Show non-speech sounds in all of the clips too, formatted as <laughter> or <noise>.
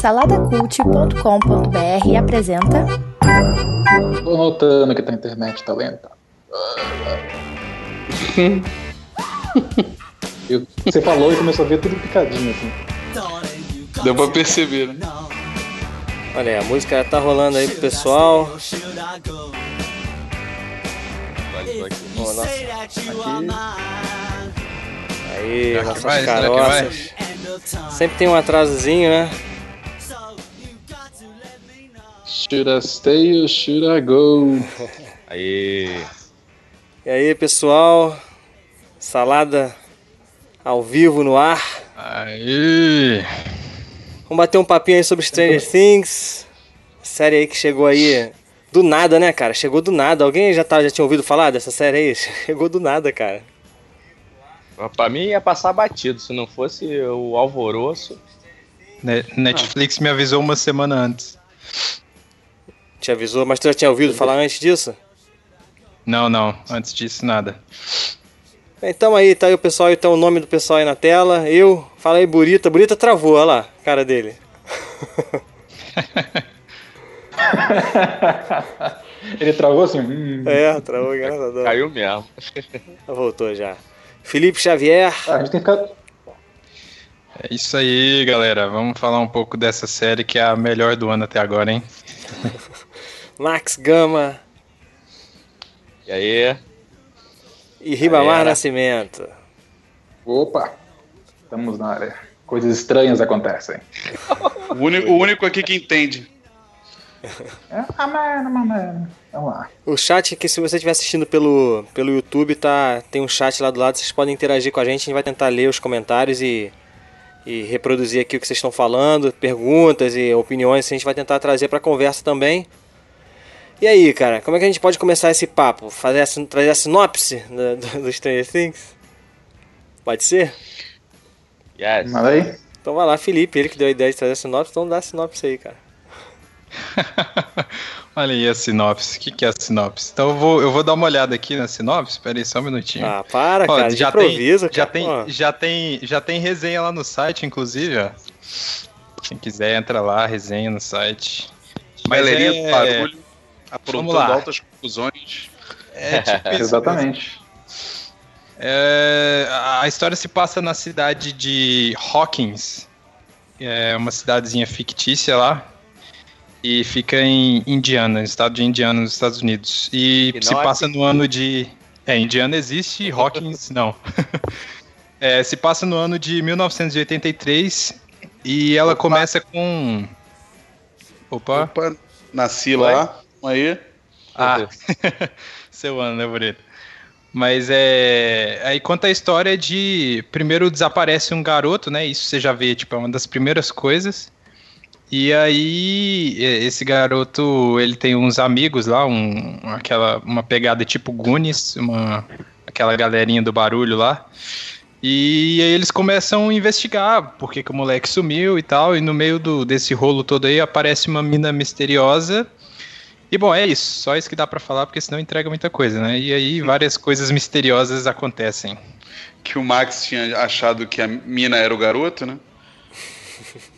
Saladacult.com.br apresenta. Tô notando que a internet tá lenta. Eu- Você falou e começou a ver tudo picadinho assim. Deu pra perceber, né? Olha aí, a música tá rolando aí pro pessoal. Ó, nossa, Aí, Será que nossas vai? caroças. Sempre tem um atrasozinho, né? Should I stay or should I go? Aí. E aí, pessoal? Salada ao vivo no ar. Aí. Vamos bater um papinho aí sobre Stranger Things. Série aí que chegou aí do nada, né, cara? Chegou do nada. Alguém já, tá, já tinha ouvido falar dessa série aí? <laughs> Chegou do nada, cara. Pra mim ia passar batido, se não fosse o alvoroço. Ne- Netflix me avisou uma semana antes. Te avisou, mas tu já tinha ouvido falar antes disso? Não, não. Antes disso, nada. Então aí, tá aí o pessoal, então o nome do pessoal aí na tela. Eu, fala aí, Burita. Burita travou, olha lá, cara dele. <laughs> Ele travou assim. hum. É, travou, graças a Deus. Caiu mesmo. <laughs> Voltou já. Felipe Xavier. Ah, a gente tem que. É isso aí, galera. Vamos falar um pouco dessa série que é a melhor do ano até agora, hein? <laughs> Max Gama E aí? e Ribamar. Nascimento. Opa! Estamos na área. Coisas estranhas acontecem. <laughs> O único, o único aqui que entende. É, ah, mano, mano. Vamos lá. O chat que se você estiver assistindo pelo, pelo YouTube, tá, tem um chat lá do lado, vocês podem interagir com a gente, a gente vai tentar ler os comentários e, e reproduzir aqui o que vocês estão falando, perguntas e opiniões, a gente vai tentar trazer pra conversa também. E aí, cara, como é que a gente pode começar esse papo? Fazer a, trazer a sinopse do, do, do Stranger Things? Pode ser? Yes. Manda aí. Então vai lá, Felipe, ele que deu a ideia de trazer a sinopse, então dá a sinopse aí, cara. <laughs> Olha aí a sinopse. O que, que é a sinopse? Então eu vou, eu vou dar uma olhada aqui na sinopse. Espera aí só um minutinho. Ah, para, Ó, cara, já tem, já cara. tem, Ó. já tem, já tem resenha lá no site, inclusive, ó. Quem quiser entra lá, resenha no site. Mas Galerinha é- do barulho, aprontando lá. altas confusões. É tipo isso <laughs> Exatamente. É, a história se passa na cidade de Hawkins, é uma cidadezinha fictícia lá, e fica em Indiana, no estado de Indiana, nos Estados Unidos. E Que se é passa no ano de. É, Indiana existe, <laughs> Hawkins não. <laughs> É, se passa no ano de 1983 e ela Opa. começa com. Opa! Opa, nasci lá. Aí. Ah, <laughs> seu ano, né, Bonito? Mas é. Aí conta a história de. Primeiro desaparece um garoto, né? Isso você já vê, tipo, é uma das primeiras coisas. E aí, esse garoto, ele tem uns amigos lá, um, aquela, uma pegada tipo Goonies, uma, aquela galerinha do barulho lá. E aí eles começam a investigar por que, que o moleque sumiu e tal. E no meio do, desse rolo todo aí aparece uma mina misteriosa. E bom, é isso. Só isso que dá pra falar, porque senão entrega muita coisa, né? E aí várias coisas misteriosas acontecem. Que o Max tinha achado que a mina era o garoto, né? <laughs>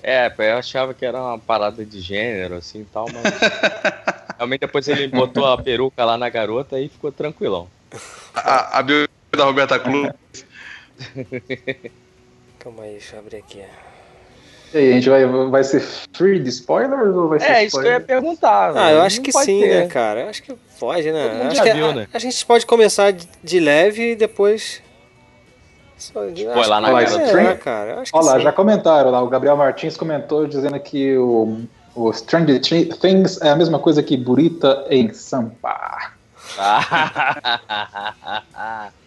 É, eu achava que era uma parada de gênero, assim e tal, mas. <laughs> Realmente depois ele botou a peruca lá na garota e ficou tranquilão. A, a bio da Roberta Clube. <laughs> Calma aí, deixa eu abrir aqui. E aí, a gente vai, vai ser free de spoilers ou vai ser É, isso que eu ia spoiler? perguntar. Ah, velho. eu acho Não que sim, ter. né, cara? Eu acho que pode, né? Todo mundo acho já que viu, a, né? a gente pode começar de, de leve e depois. Só, acho lá na garota. é, cara. Olha lá, sim. já comentaram lá. O Gabriel Martins comentou dizendo que o, o Stranger Thi- Things é a mesma coisa que Burita em Sampa. <laughs> <laughs>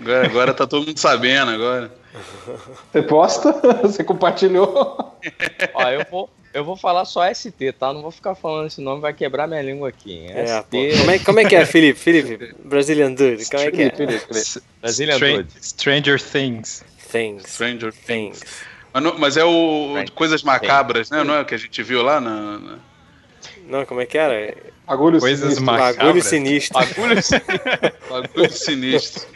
Agora, agora tá todo mundo sabendo agora. Você posta? <laughs> Você compartilhou? Ó, eu vou, eu vou falar só ST, tá? Não vou ficar falando esse nome, vai quebrar minha língua aqui. É, ST. Como, é, como é que é, Felipe? Felipe, Brazilian Dude, como é que é? Felipe, Brazilian Stran- Dude. Stranger Things. Things. Stranger Things. Mas, não- mas é o Right. Coisas Macabras, né? Não é o que a gente viu lá na. na- Não, como é que era? Agulhos Coisas sinistros. macabras. Bagulho sinistro. Bagulho Bagulho sinistro. <laughs>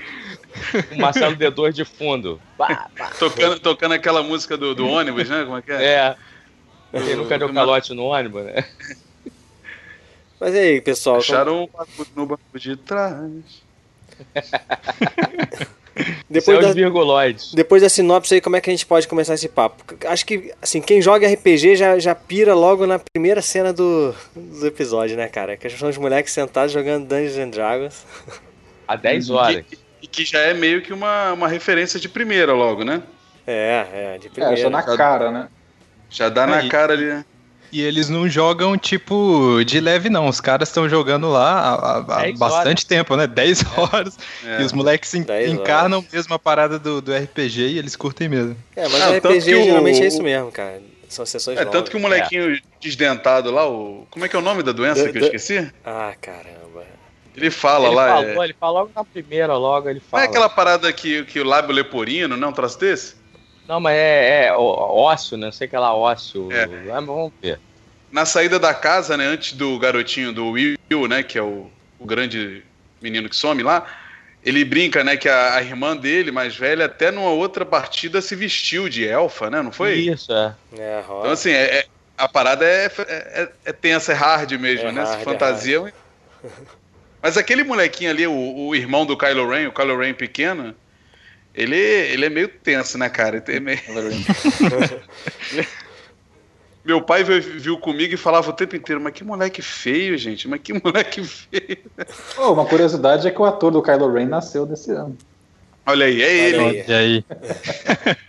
com <laughs> Marcelo D2 de fundo. Pá, pá. Tocando, tocando aquela música do, do ônibus, né? Como é que é? É. Quem nunca deu calote no ônibus, né? <laughs> Mas e aí, pessoal? Acharam um bagulho no banco de trás. <laughs> Depois é da, virguloides. depois da sinopse aí, como é que a gente pode começar esse papo? Acho que, assim, quem joga RPG já, já pira logo na primeira cena do, do episódio, né, cara? Que são os moleques sentados jogando Dungeons and Dragons. Há 10 horas. E, que já é meio que uma, uma referência de primeira logo, né? É, é, de É, primeira. só na cara, né? Já dá na cara ali, né? E eles não jogam, tipo, de leve, não. Os caras estão jogando lá há, há- há 10 bastante horas. tempo, né? 10 horas. É. E os moleques en- 10 horas. encarnam mesmo a parada do, do RPG e eles curtem mesmo. É, mas Ah, o tanto RPG que o- geralmente é isso mesmo, cara. São sessões É, longas. tanto que o molequinho desdentado lá, o. Como é que é o nome da doença Da- que eu esqueci? Ah, caramba. Ele fala Ele lá. falou, é... ele fala logo na primeira, logo ele Não fala. é aquela parada que, que o lábio leporino, não? Um troço desse? Não, mas é, é ó- ósseo, né? Não sei que lá ósseo. É. Ah, mas vamos ver. Na saída da casa, né, antes do garotinho do Will, né, que é o, o grande menino que some lá, ele brinca, né, que a, a irmã dele, mais velha, até numa outra partida se vestiu de elfa, né, não foi? Isso, é. É. Então, assim, é- é- a parada é, é, é tensa, é hard mesmo, É né? hard, fantasia. <laughs> Mas aquele molequinho ali, o, o irmão do Kylo Ren, o Kylo Ren pequeno, ele, ele é meio tenso, né, cara? Ele é meio- <laughs> Meu pai viu, viu comigo e falava o tempo inteiro, mas que moleque feio, gente, mas que moleque feio. Oh, uma curiosidade é que o ator do Kylo Ren nasceu desse ano. Olha aí, é ele. aí. <laughs>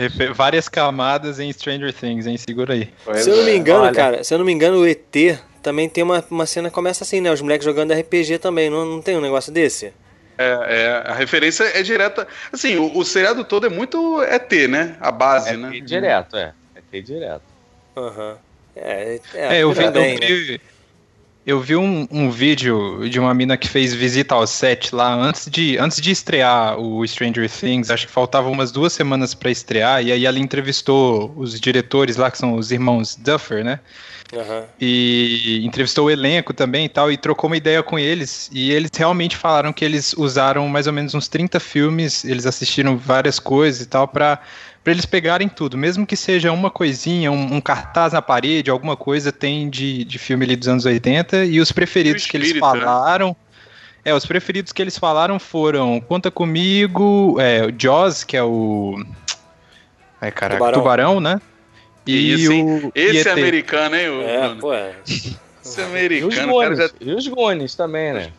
E Várias camadas em Stranger Things, hein? Segura aí. Se eu não me engano, olha. cara, se eu não me engano, o ET também tem uma, uma cena que começa assim, né? Os moleques jogando RPG também, não, não tem um negócio desse? É, é, a referência é direta. Assim, o, o seriado todo é muito ET, né? A base, É né? ter direto, é. É ter direto. Aham. É, É, eu vi, também, eu né? Eu vi um, um vídeo de uma mina que fez visita ao set lá antes de, antes de estrear o Stranger Things. Acho que faltavam umas duas semanas pra estrear. E aí ela entrevistou os diretores lá, que são os irmãos Duffer, né? Aham. E entrevistou o elenco também e tal, e trocou uma ideia com eles. E eles realmente falaram que eles usaram mais ou menos uns 30 filmes, eles assistiram várias coisas e tal, pra, pra eles pegarem tudo. Mesmo que seja uma coisinha, um, um cartaz na parede, alguma coisa tem de, de filme ali dos anos 80. E os preferidos que eles né? falaram. É, os preferidos que eles falaram foram Conta Comigo, é, o Jaws, que é o. Ai, caraca, Tubarão. Tubarão, né? E o. Esse é ET. americano, hein? o É, pô, é. Esse é E os americano, o cara Gones. já E os Gones também, né?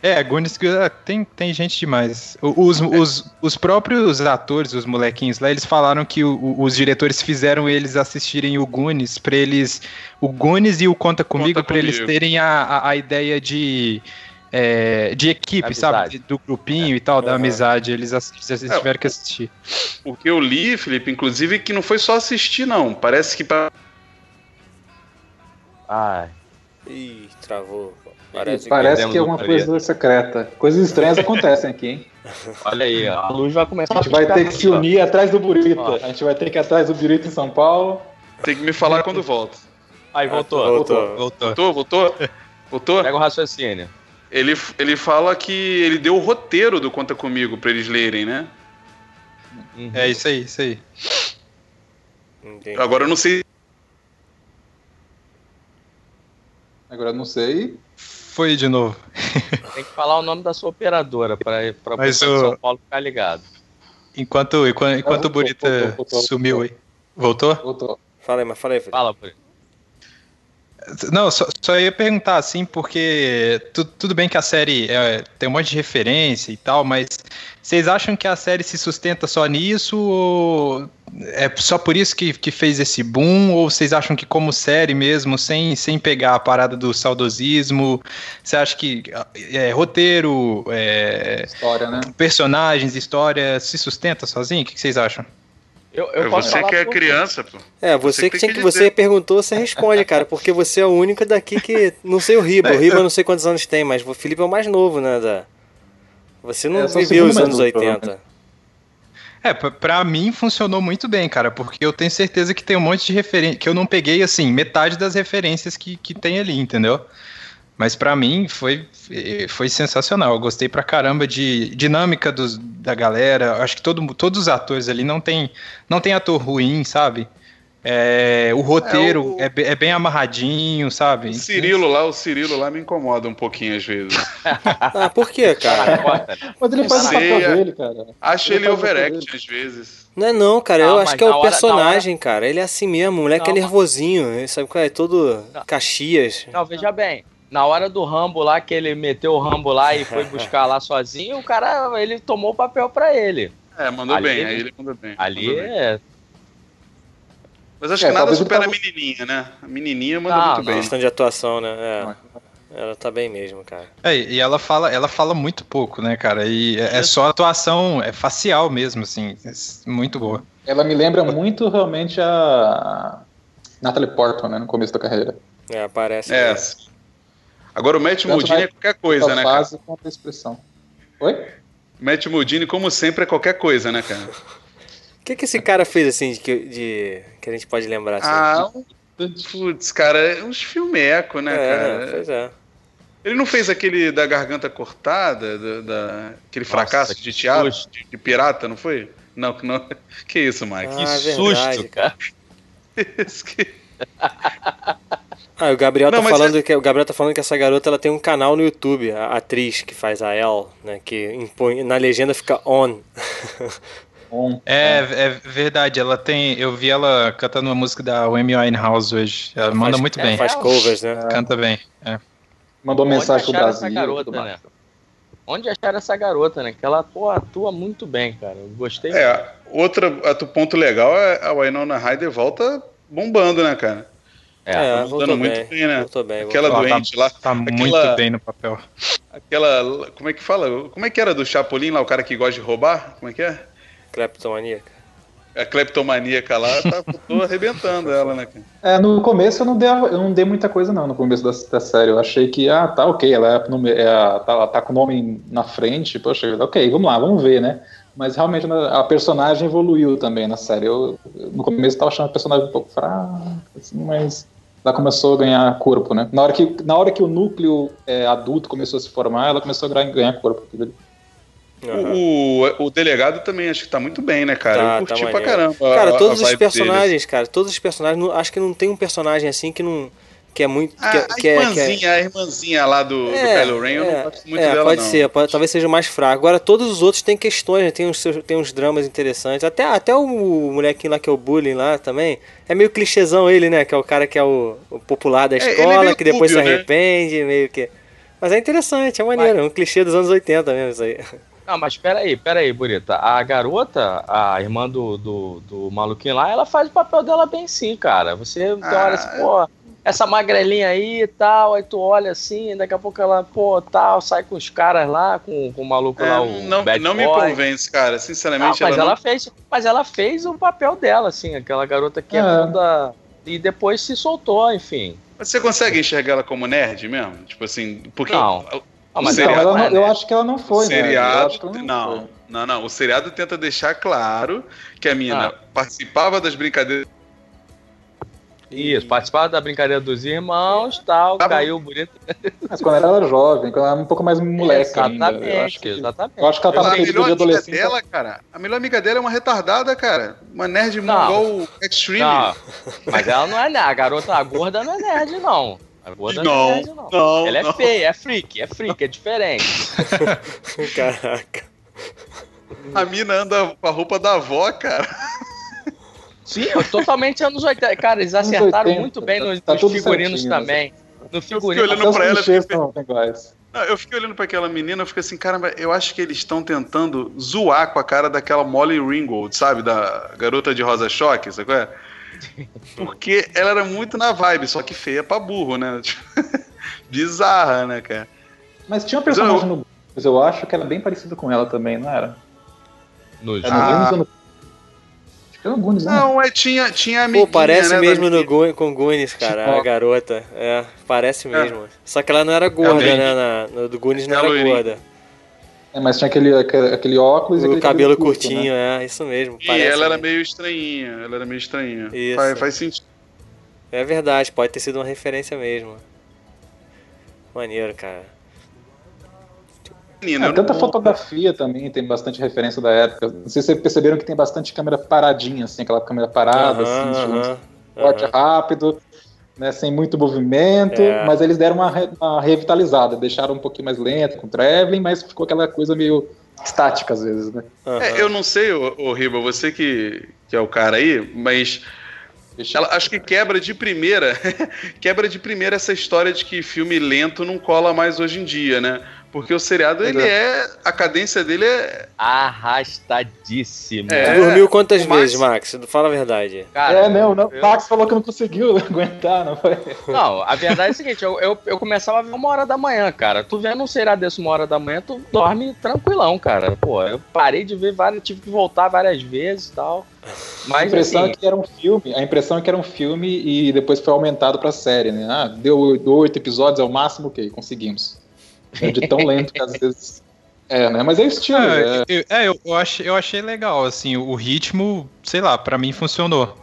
É, Goonies ah, tem, tem gente demais. O- Os, os, os próprios atores, os molequinhos lá, eles falaram que o- os diretores fizeram eles assistirem o Goonies pra eles. O Goonies e o Conta Comigo, pra eles terem a, a, a ideia de. é, de equipe, Amizade. sabe? Do grupinho e tal, da Aham. amizade. Eles, eles É. tiveram que assistir. O que eu li, Felipe, inclusive, que não foi só assistir, não. Parece que pra... Ai. Ih, travou. Parece que... Parece que é Maria. coisa secreta. Coisas estranhas acontecem aqui, hein? <laughs> Olha aí, ó. a luz vai começar A gente vai ter que se unir atrás do Burita. Ó. A gente vai ter que ir atrás do Burita em São Paulo. tem que me falar quando volta. Aí, voltou. Voltou. Voltou. Voltou? Voltou? Voltou? Pega o raciocínio. Ele, ele fala que ele deu o roteiro do Conta Comigo pra eles lerem, né? Uhum. É isso aí, isso aí. Entendi. Agora eu não sei. Agora eu não sei. Foi de novo. <laughs> Tem que falar o nome da sua operadora de o- São Paulo ficar ligado. Enquanto, enquanto, enquanto o voltou, Burita voltou, voltou, sumiu voltou. aí. Voltou? Voltou. Fala aí, mas fala aí, Felipe. Fala, Não, só, só ia perguntar assim, porque tu- tudo bem que a série é, tem um monte de referência e tal, mas vocês acham que a série se sustenta só nisso? Ou é só por isso que, que fez esse boom? Ou vocês acham que, como série mesmo, sem, sem pegar a parada do saudosismo, você acha que é, roteiro, é, História, né? personagens, história se sustenta sozinho? O que que vocês acham? Eu, eu É posso você falar que é por- criança, pô. É, você, Você que tem tinha que que você perguntou, você responde, cara, porque você é o único daqui que. Não sei o Riba, <laughs> o Riba eu não sei quantos anos tem, mas o Felipe é o mais novo, né? Da... Você não É, viveu os anos mais novo, 80. É, pra- pra mim funcionou muito bem, cara, porque eu tenho certeza que tem um monte de referência, que eu não peguei, assim, metade das referências que, que tem ali, entendeu? Mas pra mim foi, foi sensacional, eu gostei pra caramba de dinâmica dos, da galera, acho que todo, todos os atores ali não tem, não tem ator ruim, sabe? É, o roteiro É, é, o- be- é bem amarradinho, sabe? O Cirilo lá, o Cirilo lá me incomoda um pouquinho às vezes. <laughs> Ah, por quê, cara? Né? Mas ele faz o Sei, papel é. dele, cara. Acho Ele ele o papel overact às vezes. Não é não, cara. Eu Não, acho mas que é o hora- personagem, cara. Ele é assim mesmo. O moleque é Não. nervosinho. Ele sabe qual é? Todo Não. Caxias. Não, veja bem. Na hora do Rambo lá, que ele meteu o Rambo lá e foi <laughs> buscar lá sozinho, o cara, ele tomou o papel pra ele. É, mandou Ali bem, ele- aí ele mandou bem. Ali mandou bem. é. Mas acho É, que nada supera a tava- menininha, né? A menininha manda Não, muito não. bem. Questão de atuação, né? É. Ela tá bem mesmo, cara. É, e ela fala, ela fala muito pouco, né, cara? E é, é só atuação, é facial mesmo, assim, é muito boa. Ela me lembra muito realmente a Natalie Portman, né, no começo da carreira. É, aparece. É. mesmo. Agora o Matt na- é qualquer coisa, né, cara? fase quanto a expressão. Oi? Matt Modini, como sempre, é qualquer coisa, né, cara? O que, que esse cara fez, assim, de, que- de- que a gente pode lembrar? Assim? Ah, um- putz, cara, é uns filmeco, né, é, cara? pois é. Ele não fez aquele da garganta cortada, da, da- aquele fracasso que de teatro, de, de pirata, não foi? Não, que não. <laughs> Que isso, Mike? Ah, Que é susto, verdade, cara. <laughs> Que- Ah, o Gabriel Não, tá falando que o Gabriel tá falando que essa garota ela tem um canal no YouTube, a atriz que faz a Elle, né, que impõe na legenda fica on. <laughs> Um, É, é verdade, ela tem. Eu vi ela cantando uma música da Amy Winehouse hoje. Ela manda Faz- muito é, bem. Faz covers, né? Canta bem. é. Mandou mensagem pro acharam Brasil. essa garota, né? Onde acharam essa garota, né? Que ela, pô, atua muito bem, cara. Eu gostei. É, outro ponto legal é a Winona Ryder volta bombando, né, cara? É, É, tá voltou bem, muito bem, né? voltou bem. Aquela Ela tá- doente lá, Tá Aquela- muito bem no papel. aquela. Como é que fala? Como é que era do Chapolin lá, o cara que gosta de roubar? Como é que é? Cleptomaníaca. A cleptomaníaca lá, tá tô <laughs> arrebentando ela, né, cara? É, no começo eu não, dei, eu não dei muita coisa não, no começo da, da série. Eu achei que, ah, tá ok, ela, é, é tá, ela tá com o nome na frente, poxa, ok, vamos lá, vamos ver, né? Mas realmente a personagem evoluiu também na série. Eu, eu, no começo eu tava achando a personagem um pouco fraca, assim, mas ela começou a ganhar corpo, né? Na hora que, na hora que o núcleo é, adulto começou a se formar, ela começou a ganhar, ganhar corpo. entendeu? Aham. O, o delegado também acho que tá muito bem, né, cara? Tá, eu curti tá pra caramba. a- Cara, a todos os vibe deles. personagens, cara, todos os personagens, não- acho que não tem um personagem assim que não que é muito que, A, é- a que é, que é- irmãzinha, a irmãzinha lá do, É, do Kylo Ren, eu é, não gosto muito é, dela, pode não. ser, pode- talvez seja o mais fraco. Agora, todos os outros têm questões, né? tem, uns, tem uns dramas interessantes. Até, até o molequinho lá que é o bullying lá também. É meio clichêzão ele, né? Que é o cara que é o, o popular da é escola, que depois dúbio, se né? arrepende, meio que. Mas é interessante, é maneiro, é um clichê dos anos 80 mesmo isso aí. Não, mas peraí, peraí, Burita. A garota, a irmã do, do, do maluquinho lá, ela faz o papel dela bem sim, cara. Você Ah, olha assim, pô, essa magrelinha aí e tal, aí tu olha assim, daqui a pouco ela, pô, tal, sai com os caras lá, com, com o maluco É, lá, o não bad não me boy. convence, cara. Não, Sinceramente, mas ela, ela não... fez, mas ela fez o papel dela, assim, aquela garota que é, É. toda e depois se soltou, enfim. Você consegue enxergar ela como nerd mesmo? Tipo assim, porque Não. o, Ah, mas seriado, não- é, eu né? acho que ela não foi, né? Eu seriado ela não, foi. não, não, O seriado tenta deixar claro que a mina Ah. participava das brincadeiras. Isso, participava da brincadeira dos irmãos, tal, Tava- caiu bonito. Mas quando ela era jovem, quando ela era um pouco mais moleca ainda. exatamente, Eu acho que, exatamente. eu acho que ela tava período melhor de dela, cara, a melhor amiga dela é uma retardada, cara. Uma nerd Não. mongol extreme. Não, mas ela não é nerd. A garota, a gorda não é nerd, não. A gorda não, é Não, nerd, não. não, Ela é não. feia, é freak, é freak, é diferente. <laughs> Caraca. A mina anda com a roupa da avó, cara. Sim, eu- totalmente anos 80. Cara, eles acertaram 80, muito bem nos, tá nos figurinos certinho, né? também. No Eu figurino. fiquei Até olhando pra ela, fiquei-. Não, eu fiquei olhando pra aquela menina, eu fiquei assim, cara, eu acho que eles estão tentando zoar com a cara daquela Molly Ringwald, sabe? Da garota de Rosa Choque, sabe qual é? <laughs> Porque ela era muito na vibe, só que feia pra burro, né? <laughs> Tipo, Bizarra, né, cara? Mas tinha um personagem no mas eu acho que era bem parecido com ela também, não era? Nos- Era no Ah. Ou no... No Goonies, né? Não, é, tinha, tinha a amiguinha, Pô, parece né, mesmo no. Goon, com Goonies, cara, a Tipo, garota. É, parece mesmo. Só que ela não era gorda, Também. né? Na, no do Goonies não É era loirinha. gorda. É, mas tinha aquele, aquele, aquele óculos e O aquele cabelo curto, curtinho, né? é, isso mesmo. E ela era mesmo. meio estranhinha, ela era meio estranhinha. Isso. Faz, faz sentido. É verdade, pode ter sido uma referência mesmo. Maneiro, cara. Menina. É, tanta não- fotografia também tem bastante referência da época. Não sei se vocês perceberam que tem bastante câmera paradinha, assim, aquela câmera parada, Aham, assim, corte rápido, né, sem muito movimento, É. mas eles deram uma, re- uma revitalizada, deixaram um pouquinho mais lento com o traveling, mas ficou aquela coisa meio estática às vezes, né? É, eu não sei, ô, ô Riba, você que, que é o cara aí, mas ela, acho que quebra de primeira, <laughs> quebra de primeira essa história de que filme lento não cola mais hoje em dia, né? Porque o seriado, ele é. A cadência dele é. Arrastadíssimo. É. Tu dormiu quantas Max- vezes, Max? Fala a verdade. Cara, é, não, não, eu- Max falou que não conseguiu <laughs> aguentar, não foi? Não, a verdade é a seguinte, eu, eu, eu começava a ver uma hora da manhã, cara. Tu vendo um seriado desse uma hora da manhã, tu dorme tranquilão, cara. Pô, eu parei de ver várias, tive que voltar várias vezes e tal. A Mas impressão assim, é que era um filme, a impressão é que era um filme e depois foi aumentado pra série, né? Ah, deu oito episódios, é o máximo, ok, conseguimos. É de tão lento que às vezes. É, né? Mas é estilo. É, é. eu, é, eu, eu achei, eu achei legal, assim, o ritmo, sei lá, pra mim funcionou.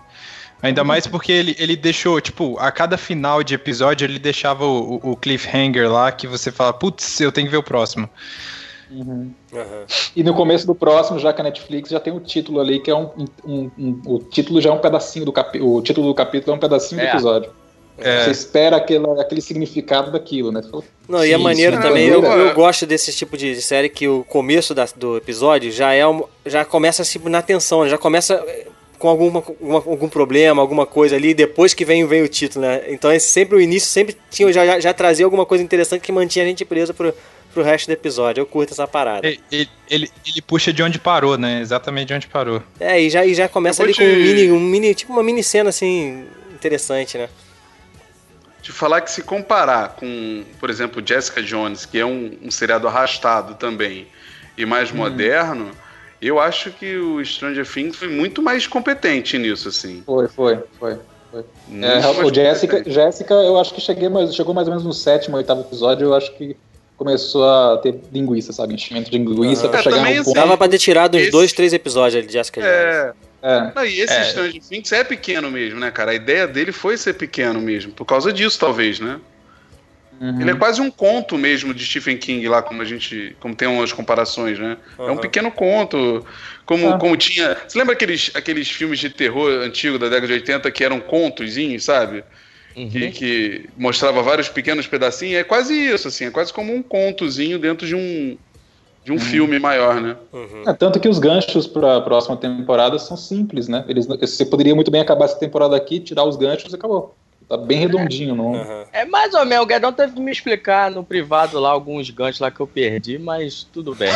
Ainda mais porque ele, ele deixou, tipo, a cada final de episódio ele deixava o, o- cliffhanger lá que você fala, putz, eu tenho que ver o próximo. Uhum. Aham. E no começo do próximo, já que a Netflix já tem o título ali, que é um. um- um- o título já é um pedacinho do capítulo. O título do capítulo é um pedacinho É. do episódio. É. Você espera aquele, aquele significado daquilo, né? Fala, Não, e é Sim, maneiro sim. também, eu, eu- gosto desse tipo de série que o começo da- do episódio já é um- já começa assim na tensão, já começa eh, com alguma, alguma- algum problema, alguma coisa ali, depois que vem, vem o título, né? Então é sempre o início, sempre tinha, já, já, já trazia alguma coisa interessante que mantinha a gente preso pro, pro resto do episódio. Eu curto essa parada. Ele, ele, ele- ele puxa de onde parou, né? Exatamente de onde parou. É, e já, e já começa ali vou com um te- mini, um mini, tipo uma mini cena assim, interessante, né? De falar que se comparar com, por exemplo, Jessica Jones, que é um, um seriado arrastado também, e mais moderno, eu acho que o Stranger Things foi muito mais competente nisso, assim. Foi, foi, foi. É, o Jessica. Jéssica, eu acho que cheguei mais, chegou mais ou menos no sétimo, oitavo episódio, eu acho que começou a ter linguiça, sabe? Enchimento de linguiça Aham. pra É, chegar também num assim, ponto. Dava pra ter tirado uns esse- dois, três episódios ali de Jessica Jones. É, não, e esse É. Stranger Things é pequeno mesmo, né, cara? A ideia dele foi ser pequeno mesmo, por causa disso, talvez, né? Uhum. Ele é quase um conto mesmo de Stephen King lá, como a gente. Como tem umas comparações, né? É um Aham. pequeno conto. Como, Ah. como tinha. Você lembra aqueles, aqueles filmes de terror antigo da década de 80 que eram contozinhos, sabe? uhum. Que, que mostrava vários pequenos pedacinhos. É quase isso, assim. É quase como um contozinho dentro de um. De um filme maior, né? Uhum. É, tanto que os ganchos para a próxima temporada são simples, né? Eles, você poderia muito bem acabar essa temporada aqui, tirar os ganchos e acabou. Tá bem redondinho, não. Aham. É mais ou menos, o Guedão teve que me explicar no privado lá alguns ganchos lá que eu perdi, mas tudo bem.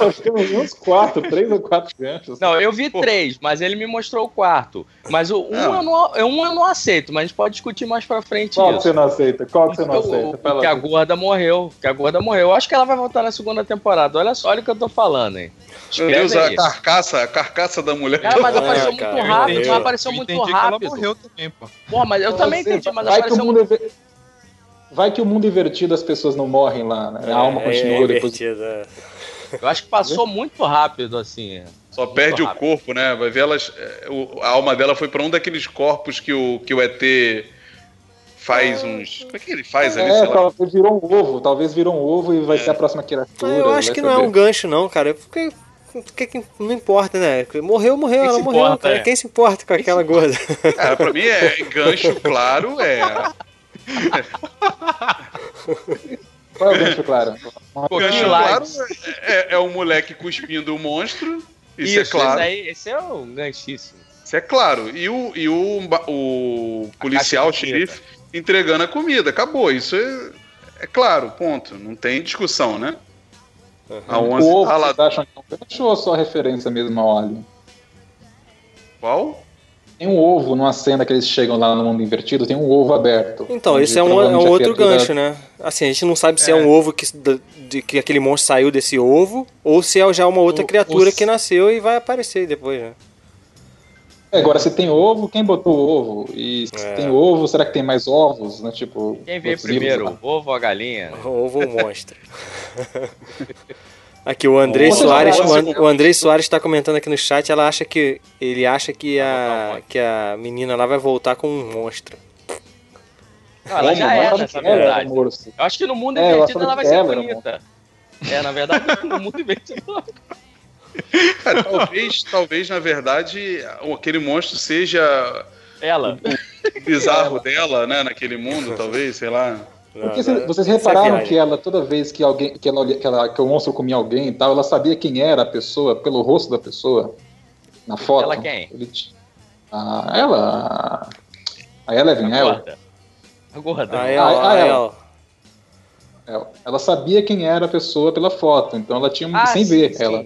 Acho <laughs> que eu vi uns quatro, três ou quatro ganchos. Não, eu vi três, mas ele me mostrou o quarto. Mas o um, Não. eu, não, um eu não aceito, mas a gente pode discutir mais pra frente Qual que isso. você não aceita? Qual que você não aceita? Fala que a gorda morreu. Que a gorda morreu. Eu acho que ela vai voltar na segunda temporada. Olha só, olha o que eu tô falando, hein? Meu Deus, a carcaça, a carcaça da mulher. <laughs> Cara, mas apareceu cara, muito rápido, mas apareceu Eu muito entendi que rápido. ela morreu também, Porra, mas eu também Você- entendi, mas vai que, o apareceu mundo inver- vai que o mundo invertido as pessoas não morrem lá, né? A alma É, continua é depois. é. Eu acho que passou muito rápido, assim. Só perde o rápido. corpo, né? Vai ver elas. é, o- a alma dela foi pra um daqueles corpos que o, que o ET faz uns. Como é que ele faz ali? É, sei lá? talvez virou um ovo, talvez virou um ovo e vai ser a próxima criatura. Ah, eu acho que não é um gancho, não, cara. Porque, porque que- não importa, né? Morreu, morreu, Quem ela se morreu. importa, cara. é. Quem se importa com aquela gorda? Cara, pra mim é gancho, claro, é. Qual é o gancho, claro? Pô, Gancho, que claro, é, é o moleque cuspindo o monstro. Isso, Isso, é claro. esse, aí, esse é o ganchíssimo. Isso é claro. E o, e o, o policial, o xerife, entregando a comida. Acabou. Isso é, é claro, ponto. Não tem discussão, né? A O 11 ovo, lá. vocês acham que é um gancho ou só referência mesmo ao Alien? Qual? Tem um ovo numa cena que eles chegam lá no mundo invertido, tem um ovo aberto. Então, esse é um, é um outro gancho, né? Assim, a gente não sabe se é, um ovo que, de, que aquele monstro saiu desse ovo, ou se é já uma outra Ou- criatura ou se- que nasceu e vai aparecer depois, né? É, agora, se tem ovo, quem botou o ovo? E se É. tem ovo, será que tem mais ovos, né? Tipo, Quem veio primeiro, o ovo ou a galinha? <laughs> O ovo ou monstro. <laughs> Aqui, o Andrei Você Soares, o, conhece An- o Andrei Soares está comentando aqui no chat, ela acha que ele acha que a que a menina lá vai voltar com um monstro. Não, ela já era, na era verdade. Eu acho que no mundo É, invertido ela vai ser bonita. É, na verdade, <laughs> no mundo invertido. Cara, <laughs> talvez, talvez, na verdade, aquele monstro seja Ela. o bizarro dela, né? Naquele mundo, talvez, sei lá. Porque vocês isso é repararam que ela, toda vez que alguém, que, ela, olha- que, ela- que o monstro comia alguém e tal, ela sabia quem era a pessoa pelo rosto da pessoa na foto. Ela quem? Ele a, ela. A Eleven, A ela, gorda. A gorda. Ah, ela, Ah, ah, ela. ela. ela. Ela sabia quem era a pessoa pela foto, então ela tinha. Ah, sem sim, ver sim. ela.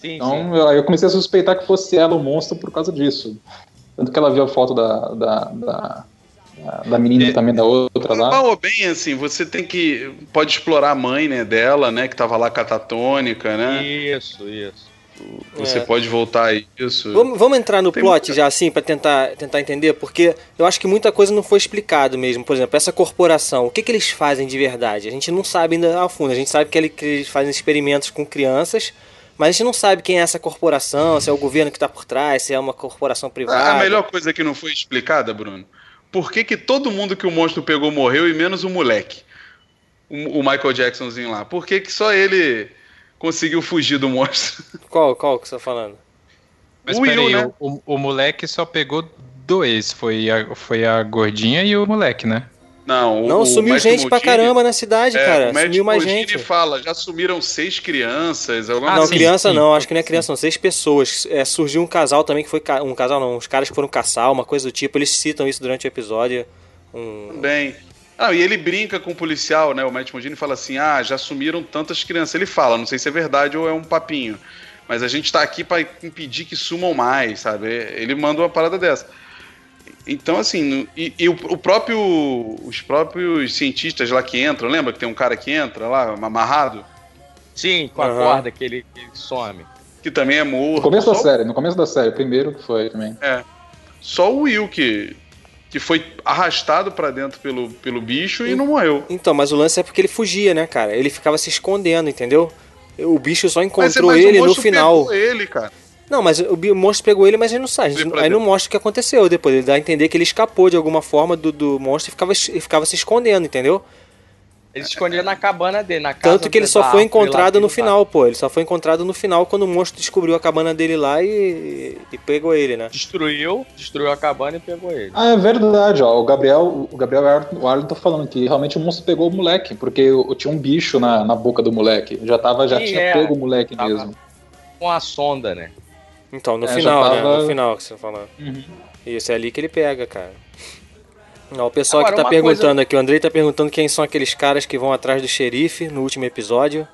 Sim, sim. Então eu, aí eu comecei a suspeitar que fosse ela o monstro por causa disso. Tanto que ela viu a foto da, da, da, da- menina É. também, da outra lá. Mal ou bem, assim, você tem que. Pode explorar a mãe, né, dela, né? Que tava lá catatônica, né? Isso, isso. Você É. pode voltar a isso. Vamos, vamos entrar no Tem plot muita- já assim, pra tentar, tentar entender, porque eu acho que muita coisa não foi explicado mesmo. Por exemplo, essa corporação, o que, que eles fazem de verdade? A gente não sabe ainda a fundo. A gente sabe que ele- que eles fazem experimentos com crianças, mas a gente não sabe quem é essa corporação, se é o governo que tá por trás, se é uma corporação privada. A melhor coisa que não foi explicada, Bruno, por que, que todo mundo que o monstro pegou morreu e menos o moleque? O, o Michael Jacksonzinho lá. Por que, que só ele conseguiu fugir do monstro? <laughs> Qual, qual que você tá falando? Mas O Will, peraí, né? o, o moleque só pegou dois. Foi a, foi a gordinha e o moleque, né? Não, o, não, o sumiu Matt gente pra Maldini- caramba na cidade, é, cara. o Sumiu mais Maldini gente. fala, já sumiram seis crianças, alguma Ah, não, criança não, acho que não é criança, não. Seis pessoas. É, surgiu um casal também que foi. ca- Um casal não, uns caras que foram caçar, uma coisa do tipo. Eles citam isso durante o episódio. Um, Bem. Ah, e ele brinca com o policial, né? O Matt Maldini fala assim: ah, já sumiram tantas crianças. Ele fala, não sei se é verdade ou é um papinho. Mas a gente tá aqui pra impedir que sumam mais, sabe? Ele manda uma parada dessa. Então, assim, no- e, e o, o próprio. Os próprios cientistas lá que entram, lembra que tem um cara que entra lá, amarrado? Sim, com a corda que ele, que ele some. Que também é morto. No começo da Só- série, no começo da série, primeiro que foi também. Só o Will que, que foi arrastado pra dentro pelo, pelo bicho e não morreu. Então, mas o lance é porque ele fugia, né, cara? Ele ficava se escondendo, entendeu? O bicho só Mas, encontrou mas o ele no final. ele, cara. Não, mas o monstro pegou ele, mas ele não sai. Pra Aí não mostra o que aconteceu depois. Ele dá a entender que ele escapou de alguma forma do, do monstro e ficava, e ficava se escondendo, entendeu? Ele se escondia na cabana dele, na casa Tanto que ele só foi encontrado no ele final, pô. Ele só foi encontrado no final quando o monstro descobriu a cabana dele lá e, e pegou ele, né? Destruiu, destruiu a cabana e pegou ele. Ah, é verdade, ó. O Gabriel, o Gabriel Arlen- o Arlen tá falando que realmente o monstro pegou o moleque, porque eu, tinha um bicho na, na boca do moleque. Já tava, já Sim, tinha é. pego o moleque Tava. mesmo. Com a sonda, né? Então, no É, final, né? tava- No final que você tá falando. Uhum. Isso, é ali que ele pega, cara. Ó, o pessoal Agora, que tá perguntando coisa- aqui, o Andrei tá perguntando quem são aqueles caras que vão atrás do xerife no último episódio.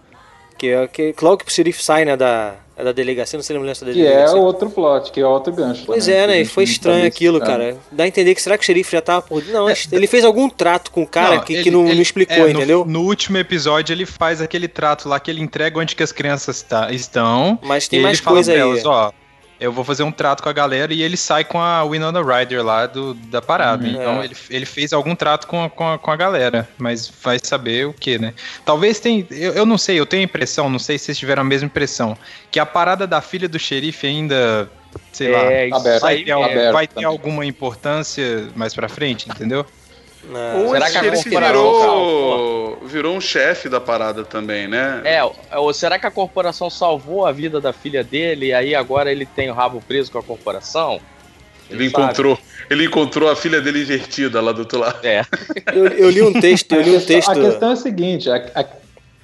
Que é que, logo que o xerife sai, né, da, é da delegacia, não sei se lembra da Que é delegacia. outro plot, que é outro gancho. Pois também, é, né? E foi não estranho aquilo, cara. Dá a entender que será que o xerife já tava por. Não, ele fez algum trato com o cara Não, que, ele- que não, ele- não explicou, é, no- entendeu? No, último episódio ele faz aquele trato lá que ele entrega onde que as crianças tá- estão. Mas tem ele mais fala coisa aí. elas, ó, eu vou fazer um trato com a galera e ele sai com a Winona Ryder lá do, da parada. Uhum. então É. ele, ele fez algum trato com a, com, a, com a galera, mas vai saber o que, né? Talvez tenha. Eu, eu não sei, eu tenho a impressão, não sei se vocês tiveram a mesma impressão, que a parada da filha do xerife ainda. Sei lá. é, isso aberto. Vai ter, aberto vai ter alguma importância mais pra frente, entendeu? Ou Será que a corporação- virou, virou um chefe da parada também, né? É, ou será que a corporação salvou a vida da filha dele e aí agora ele tem o rabo preso com a corporação? Ele sabe. encontrou, ele encontrou a filha dele invertida lá do outro lado. É. <laughs> eu, eu li um texto, eu li um A questão- texto. A questão é a seguinte, a, a,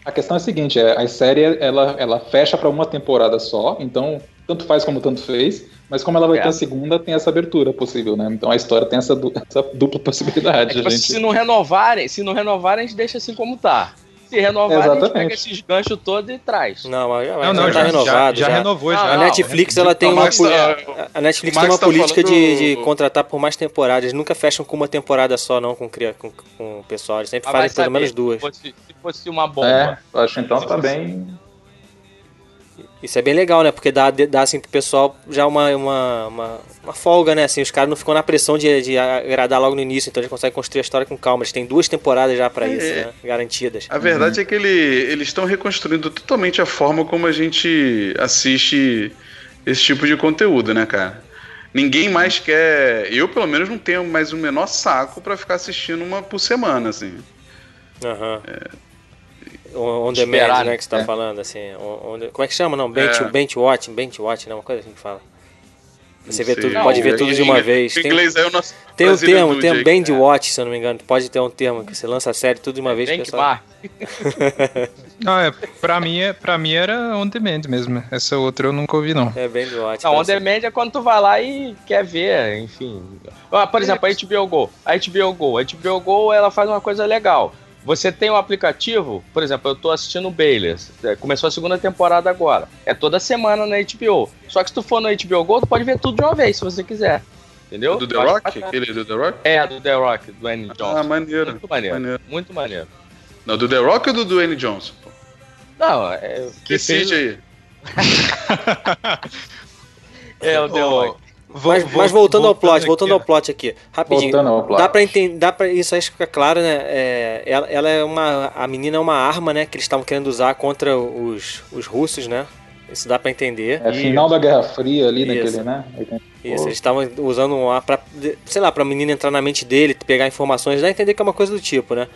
a questão é a seguinte, é, a série ela, ela fecha para uma temporada só, então tanto faz como tanto fez, mas como ela vai É. ter a segunda, tem essa abertura possível, né? Então a história tem essa, du- essa dupla É possibilidade. tipo a assim, gente... se não renovarem, se não renovarem, a gente deixa assim como tá. Se renovarem, a gente Exatamente. pega esses ganchos todos e traz. Não, mas já, Não, já não, tá já, renovado. já, já. já renovou, Ah, já. A não, Netflix ela tem uma tá- a Netflix o tem uma tá política de, falando- de contratar por mais temporadas. Eles nunca fecham com uma temporada só, não, com, com, com o pessoal. Eles sempre vai fazem pelo menos duas. Se fosse, se fosse uma bomba. É, acho então tá bem. Isso é bem legal, né? Porque dá, dá assim pro pessoal já uma, uma, uma, uma folga, né? Assim, os caras não ficam na pressão de, de agradar logo no início, então eles conseguem construir a história com calma. Eles têm duas temporadas já pra É. isso, né? Garantidas. A verdade é que ele, eles estão reconstruindo totalmente a forma como a gente assiste esse tipo de conteúdo, né, cara? ninguém mais quer. Eu, pelo menos, não tenho mais o menor saco pra ficar assistindo uma por semana, assim. Aham. On, on demand, Esperar, né, que você tá é. falando, assim. on- on- como é que chama? Não, bench, É. bench watch, bench watch, né? Uma coisa assim que fala. Você vê tudo, Não, pode ver o- tudo de uma vez. Em Tem, inglês aí o nosso. tem um termo, tem um band watch, se eu não me engano. Pode ter um termo que você lança a série tudo de uma vez. que o pessoal- Benchmark. <laughs> Não, é, pra, mim, é, pra mim era on demand mesmo. Essa outra eu nunca ouvi, não. É band watch. Não, on demand é quando tu vai lá e quer ver, enfim. Ah, Por exemplo, a HBO Go. A HBO Go. A HBO Go, ela faz uma coisa legal. Você tem um aplicativo, por exemplo, eu tô assistindo o Bayless. É, Começou a segunda temporada agora. É toda semana na HBO. Só que se tu for no HBO Go, tu pode ver tudo de uma vez, se você quiser. Entendeu? Do The Rock? Aquele do The Rock? É, do The Rock, do Annie Johnson. Ah, maneiro. Muito maneiro. maneiro. Muito maneiro. Não, do The Rock ou do Dwayne Johnson? Não, é. que Decide fez- aí. <laughs> É, o The Rock. Vou- Mas, vou- mas voltando ao plot, voltando ao plot aqui, rapidinho. Voltando ao plot. Dá pra entender, dá para isso aí fica claro, né? É, ela, ela é uma, a menina é uma arma, né? Que eles estavam querendo usar contra os, os russos, né? Isso dá pra entender. É final da Guerra Fria ali Isso. naquele, né? Isso, eles estavam usando uma pra, sei lá, pra menina entrar na mente dele, pegar informações, dá a entender que é uma coisa do tipo, né?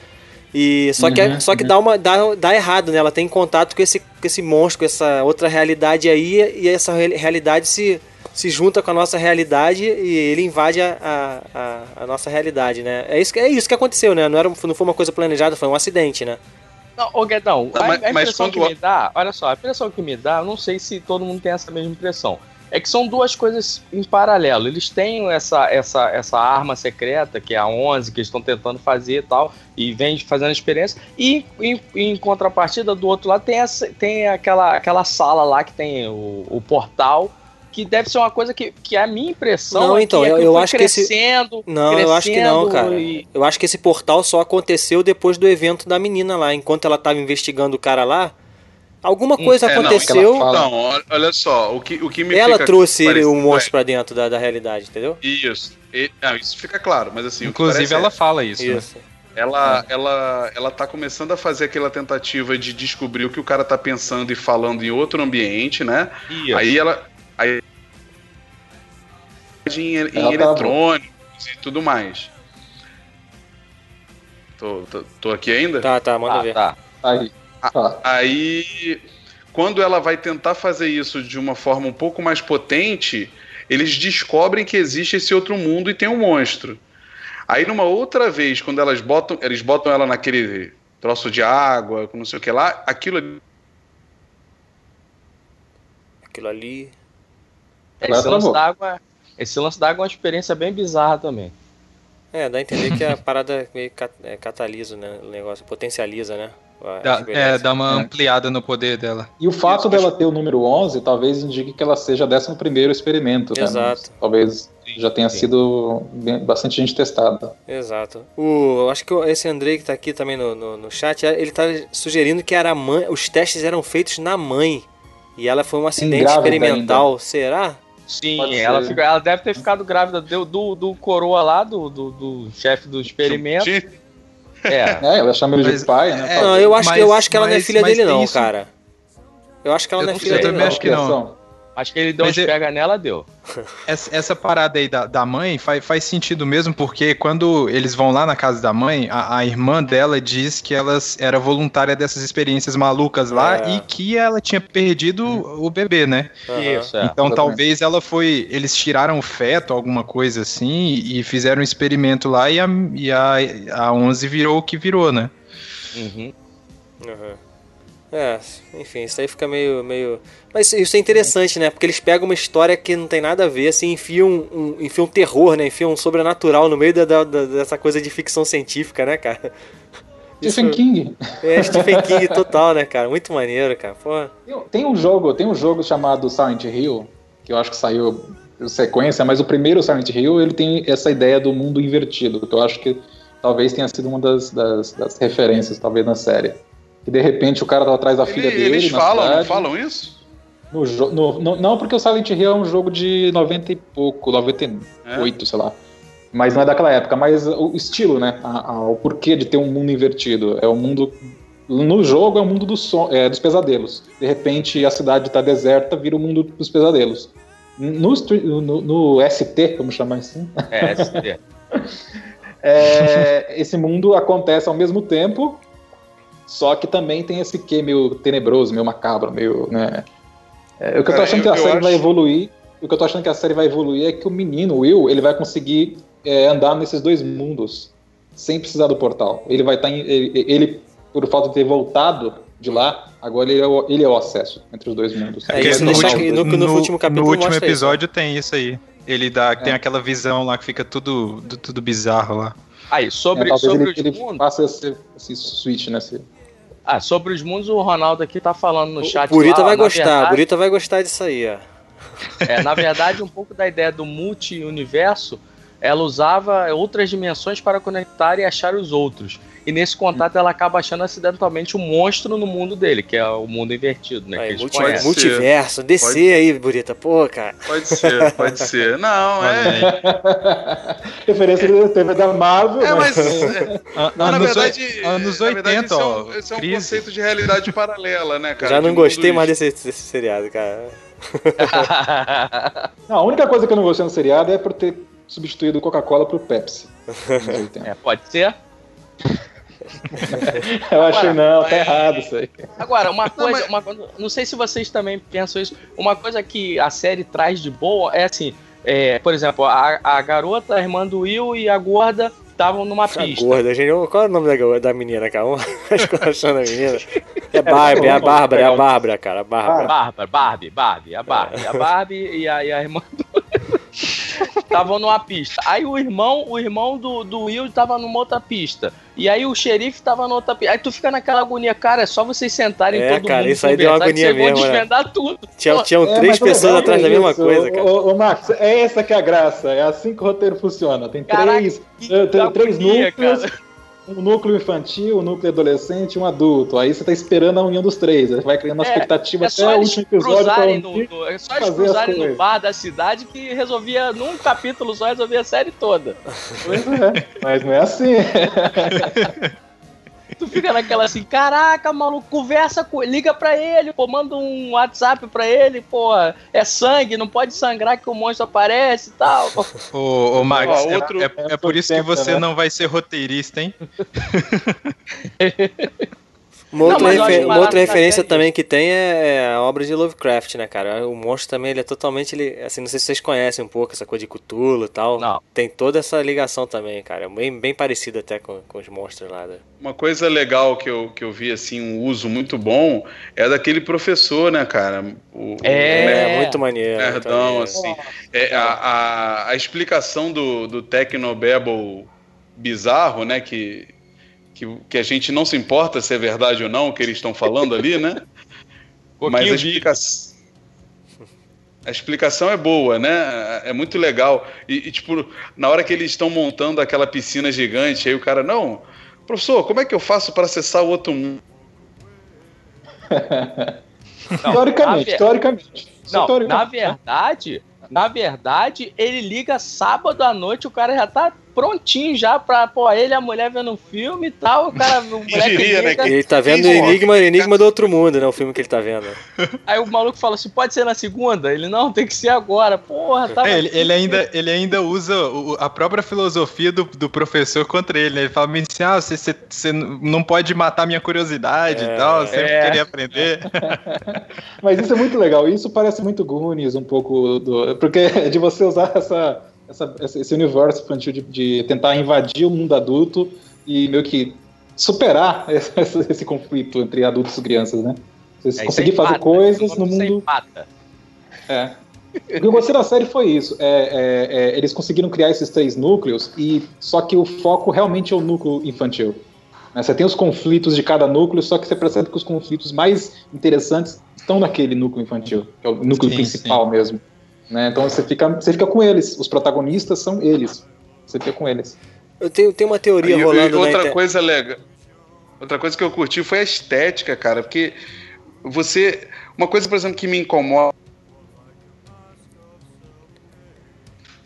E só que, Uhum, só que dá, uma, dá, dá errado, né? Ela tem contato com esse, com esse monstro, com essa outra realidade aí, e essa re- realidade se, se junta com a nossa realidade e ele invade a, a, a- nossa realidade, né? É isso, que- é isso que aconteceu, né? Não, era, não foi uma coisa planejada, foi um acidente, né? Não, ô Guedão, Não, a, mas- a impressão quando que o- me dá, olha só, a impressão que me dá, eu não sei se todo mundo tem essa mesma impressão. É que são duas coisas em paralelo. Eles têm essa, essa, essa arma secreta, que é a 11, que eles estão tentando fazer e tal, e vem fazendo experiência. E em, em contrapartida, do outro lado, tem, essa, tem aquela, aquela sala lá que tem o, o portal, que deve ser uma coisa que, que a minha impressão Não, é então, que eu- eu acho que esse- crescendo, Não, eu acho que não, crescendo cara. e- Eu acho que esse portal só aconteceu depois do evento da menina lá. Enquanto ela tava investigando o cara lá, alguma coisa É, não, aconteceu. fala- Não, olha- só, o que, o que me ela fica trouxe ele, parecendo o monstro é- pra dentro da, da realidade, entendeu? Isso. E- não, isso fica claro, mas assim. Inclusive, parece ela é- fala isso. né? Isso. Ela, ela, ela tá começando a fazer aquela tentativa de descobrir o que o cara tá pensando e falando em outro ambiente, né? Isso. Aí ela. Aí, em, em tá- eletrônicos e tudo mais. Tô, tô, tô aqui ainda? Tá, tá, manda Ah, ver. tá. Aí. Tá. Aí, quando ela vai tentar fazer isso de uma forma um pouco mais potente, eles descobrem que existe esse outro mundo e tem um monstro. Aí, numa outra vez, quando elas botam, eles botam ela naquele troço de água, com não sei o que lá, aquilo ali Aquilo ali. Esse lance travou. d'água. Esse lance d'água é uma experiência bem bizarra também. É, dá a entender que a <laughs> parada meio cat, é, catalisa, né? O negócio potencializa, né? Dá, é, dá uma É. ampliada no poder dela. E o fato Isso, dela ter o número 11 talvez indique que ela seja 11 primeiro experimento. né? Exato. Talvez já tenha sim. sido bem- bastante gente testada. Exato. O, acho que esse Andrei que tá aqui também no, no, no chat, ele tá sugerindo que era a mãe, os testes eram feitos na mãe. E ela foi um acidente grávida experimental. Será? Sim, Pode ela, fica- ela deve ter ficado grávida do, do, do coroa lá, do, do, do chefe do experimento. É. É, ela chama ele Mas- de pai, né? é, não, eu acho, que eu mas- acho que ela não é mas- filha mas dele, não, isso- cara. Eu acho que ela Eu não é filha dele, também não. acho que não. Acho que ele deu Mas uns eu- pega nela, deu. <laughs> Essa, essa parada aí da, da mãe faz, faz sentido mesmo, porque quando eles vão lá na casa da mãe, a, a irmã dela diz que ela era voluntária dessas experiências malucas lá É. e que ela tinha perdido o bebê, né? Isso, é. Então exatamente. talvez ela foi. Eles tiraram o feto, alguma coisa assim, e fizeram um experimento lá e a, e a, a 11 virou o que virou, né? Uhum. Uhum. É, enfim, isso aí fica meio, meio. Mas isso é interessante, né? Porque eles pegam uma história que não tem nada a ver, assim, enfiam um, enfiam um terror, né? Enfiam um sobrenatural no meio da, da- dessa coisa de ficção científica, né, cara? Stephen King. É Stephen King total, né, cara? Muito maneiro, cara. Pô. Tem- um jogo, tem um jogo chamado Silent Hill, que eu acho que saiu sequência, mas o primeiro Silent Hill ele tem essa ideia do mundo invertido, que eu acho que talvez tenha sido uma das, das, das referências, talvez, na série. Que de repente o cara tá atrás da filha Ele- dele. eles na falam, não cidade. falam isso? No no- no- não, porque o Silent Hill é um jogo de 90 e pouco, 98, sei lá. Mas não é daquela época, mas o estilo, né? A- a- o porquê de ter um mundo invertido. É o mundo. No jogo é o mundo do son- é, dos pesadelos. De repente a cidade tá deserta, vira o mundo dos pesadelos. no, no- no ST, vamos chamar assim, É, ST. <laughs> é, esse mundo acontece ao mesmo tempo, só que também tem esse quê meio tenebroso, meio macabro, meio. Né? É, o que eu tô achando eu- que a série vai acho- evoluir. O que eu tô achando que a série vai evoluir é que o menino, o Will, ele vai conseguir é, andar nesses dois mundos sem precisar do portal. Ele vai estar. ele, ele, por fato de ter voltado de lá, agora ele é o, ele é o acesso entre os dois mundos. É, Ele isso vai que os no- no último capítulo no último mostra isso, episódio tem isso aí. Ele dá, tem É. aquela visão lá que fica tudo, tudo bizarro lá. Aí, sobre, é, sobre ele, os mundos. faça esse, esse switch, né? esse- Ah, sobre os mundos, o Ronaldo aqui tá falando no chat. O Burita lá, vai gostar, verdade- Burita vai gostar disso aí, ó. É, na verdade, um pouco da ideia do multi-universo, ela usava outras dimensões para conectar e achar os outros. E nesse contato ela acaba achando acidentalmente um monstro no mundo dele, que é o mundo invertido, né? Aí, que eles multi- conhecem. Multiverso, descer Pode- aí, Burita. Pô, cara. Pode ser, pode ser. <laughs> Não, é. <laughs> Referência da TV da Marvel. É, né? mas. <laughs> é, Não, na anos verdade, anos na verdade, 80, esse é ó. um, esse é um conceito de realidade paralela, né, cara? Já não gostei mais desse, desse seriado, cara. Não, a única coisa que eu não gostei no seriado é por ter substituído o Coca-Cola pro Pepsi. 80. É, pode ser. <laughs> Eu achei, não, tá errado isso aí. Agora, uma coisa, mas- uma coisa- não sei se vocês também pensam isso. Uma coisa que a série traz de boa é assim, é, por exemplo, a, a garota, a irmã do Will e a gorda estavam numa A pista. gorda, gente. Qual é o nome da, da menina, cara? <laughs> Vamos esculachando a menina. <laughs> É Barbie, é a Bárbara, é a Bárbara, cara. A Bárbara. Bárbara, Barbie, Barbie, a Barbie, a Barbie e a, e a irmã do estavam numa pista. Aí o irmão, o irmão do, do Will tava numa outra pista. E aí o xerife tava numa outra pista. Aí tu fica naquela agonia, cara, é só vocês sentarem É, todo cara, mundo isso aí deu uma agonia vocês vão mesmo, né? desvendar tudo. Tinha, tinham É, três pessoas atrás é da mesma coisa, cara. Ô, ô, Max, é essa que é a graça. É assim que o roteiro funciona. Tem Caraca, três, tem três agonia, núcleos. cara. Um núcleo infantil, um núcleo adolescente e um adulto. Aí você tá esperando a união dos três. Aí Vai criando uma É, expectativa É até o último episódio pra cruzarem no, unir. no- é só eles cruzarem no bar da cidade que resolvia, num capítulo só, resolvia a série toda. Pois é, mas não é assim. <laughs> Tu fica naquela assim, caraca, maluco, conversa com ele, liga pra ele, pô, manda um WhatsApp pra ele, pô, é sangue, não pode sangrar que o monstro aparece e tal. Ô, ô Max, Ó, é- outro- é, é por isso que você né? não vai ser roteirista, hein? <laughs> <laughs> Uma outra, eu refer- uma outra da referência também que tem é a obra de Lovecraft, né, cara? O monstro também, ele é totalmente, ele, assim, não sei se vocês conhecem um pouco essa coisa de Cthulhu e tal. Não. Tem toda essa ligação também, cara. Bem, bem parecido até com, com os monstros lá. né? Uma coisa legal que eu, que eu vi, assim, um uso muito bom é daquele professor, né, cara? O, É. o É, muito maneiro. Nerdão, maneiro. assim. É, a, a, a explicação do, do Tecnobabble bizarro, né? Que, que, que a gente não se importa se é verdade ou não o que eles estão falando ali, né? <laughs> Mas a explicação. A explicação é boa, né? É muito legal. E, e, tipo, na hora que eles estão montando aquela piscina gigante, aí o cara, não, professor, como é que eu faço para acessar o outro mundo? <laughs> Não, teoricamente, na ver- Não, teoricamente. na verdade, na verdade, ele liga sábado à noite, o cara já tá prontinho já pra, pô, ele e a mulher vendo um filme e tal, o cara, o <laughs> moleque diria, né, Ele tá vendo Enigma, Enigma do Outro Mundo, né? O filme que ele tá vendo. <laughs> aí o maluco fala assim, pode ser na segunda? Ele, não, tem que ser agora, porra, tá... É, ele, ele ainda, ele ainda usa o- a própria filosofia do, do professor contra ele. né? Ele fala bem assim: ah, você, você, você não pode matar minha curiosidade É, e tal, eu sempre é. queria aprender. <laughs> Mas isso é muito legal. Isso parece muito Goonies, um pouco do. Porque é de você usar essa, essa- esse universo infantil de, de tentar invadir o mundo adulto e meio que superar <laughs> esse, esse conflito entre adultos e crianças, né? Você É, conseguir fazer empata, coisas no mundo. empata. É. O que eu gostei da série foi isso. É, é, é, eles conseguiram criar esses três núcleos, e só que o foco realmente é o núcleo infantil. Né? Você tem os conflitos de cada núcleo, só que você percebe que os conflitos mais interessantes estão naquele núcleo infantil, que é o núcleo Sim, principal mesmo. Né? Então você fica, você fica com eles. Os protagonistas são eles. Você fica com eles. Eu tenho, tenho uma teoria E- e rolando na outra coisa legal. Outra coisa que eu curti foi a estética, cara, porque você. Uma coisa, por exemplo, que me incomoda.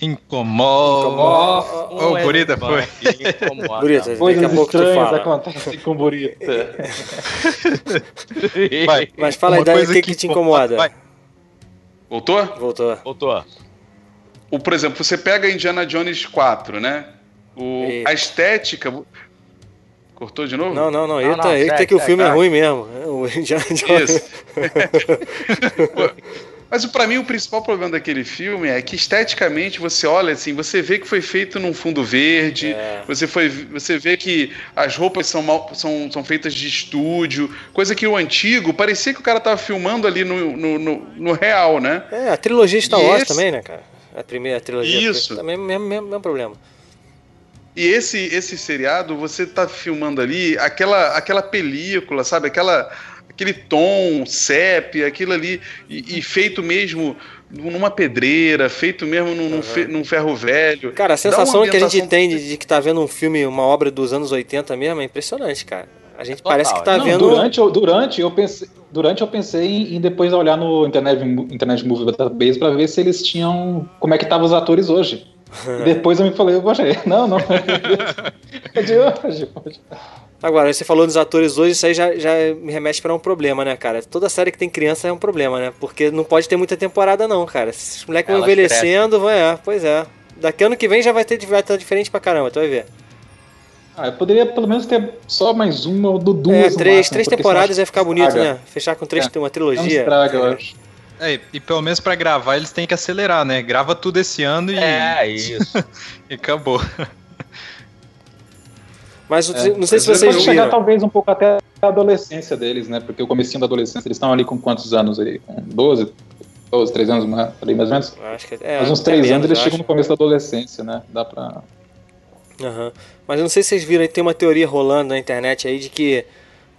Incomoda. Incomoda. Ô, o Burita foi. Incomoda. Burita, daqui Coisas a pouco tu fala. acontecem com o Burita. Vai. Mas fala Dani, o que, que te incomoda- incomoda? vai. Voltou? Voltou. Voltou. O, por exemplo, você pega Indiana Jones 4, né? O, Eita. a estética. Cortou de novo? Não, não, não. Não, Eita, não, eita segue, que o filme é ruim mesmo. <laughs> O Indiana Jones- Isso. <laughs> <laughs> Mas pra mim o principal problema daquele filme é que esteticamente você olha assim, você vê que foi feito num fundo verde, É. você, foi, você vê que as roupas são, mal- são, são feitas de estúdio, coisa que o antigo parecia que o cara tava filmando ali no, no, no, no real, né? É, a trilogia Star Wars esse- também, né, cara? A primeira trilogia. Isso. Também mesmo, mesmo, mesmo problema. E esse, esse seriado, você tá filmando ali aquela, aquela película, sabe? Aquela, aquele tom sépia, aquilo ali, e, e feito mesmo numa pedreira, feito mesmo num, num fe- num ferro velho. Cara, a sensação que a gente tem de, de que tá vendo um filme, uma obra dos anos 80 mesmo, é impressionante, cara. A gente Total, parece que tá Não, vendo. durante, eu- durante, eu pensei, durante eu pensei em, em depois olhar no Internet, Internet Movie Database pra ver se eles tinham. como é que estavam os atores hoje. E <laughs> depois eu me falei, poxa, não, não. <laughs> É de hoje. hoje. Agora, você falou dos atores hoje, isso aí já, já me remete pra um problema, né, cara? Toda série que tem criança é um problema, né? Porque não pode ter muita temporada, não, cara. Se os moleques vão envelhecendo, vai, é, pois é. Daqui ano que vem já vai ter vai estar diferente pra caramba, tu vai ver. Ah, eu poderia pelo menos ter só mais uma ou duas. é, três, máximo, três temporadas ia ficar bonito, estraga. né? Fechar com três, É. uma Não trilogia. estraga, eu acho. É, e pelo menos pra gravar eles têm que acelerar, né? Grava tudo esse ano e, É, <laughs> isso. e acabou. Mas É, não sei se vocês Pode chegar viram. talvez um pouco até a adolescência deles, né? Porque o comecinho da adolescência, eles estão ali com quantos anos aí? Com 12? 12, 13 anos, ali mais ou menos? Acho que é, Mas uns até 3 menos, anos eles chegam no começo da adolescência, né? Dá pra. Aham. Mas eu não sei se vocês viram, aí tem uma teoria rolando na internet aí de que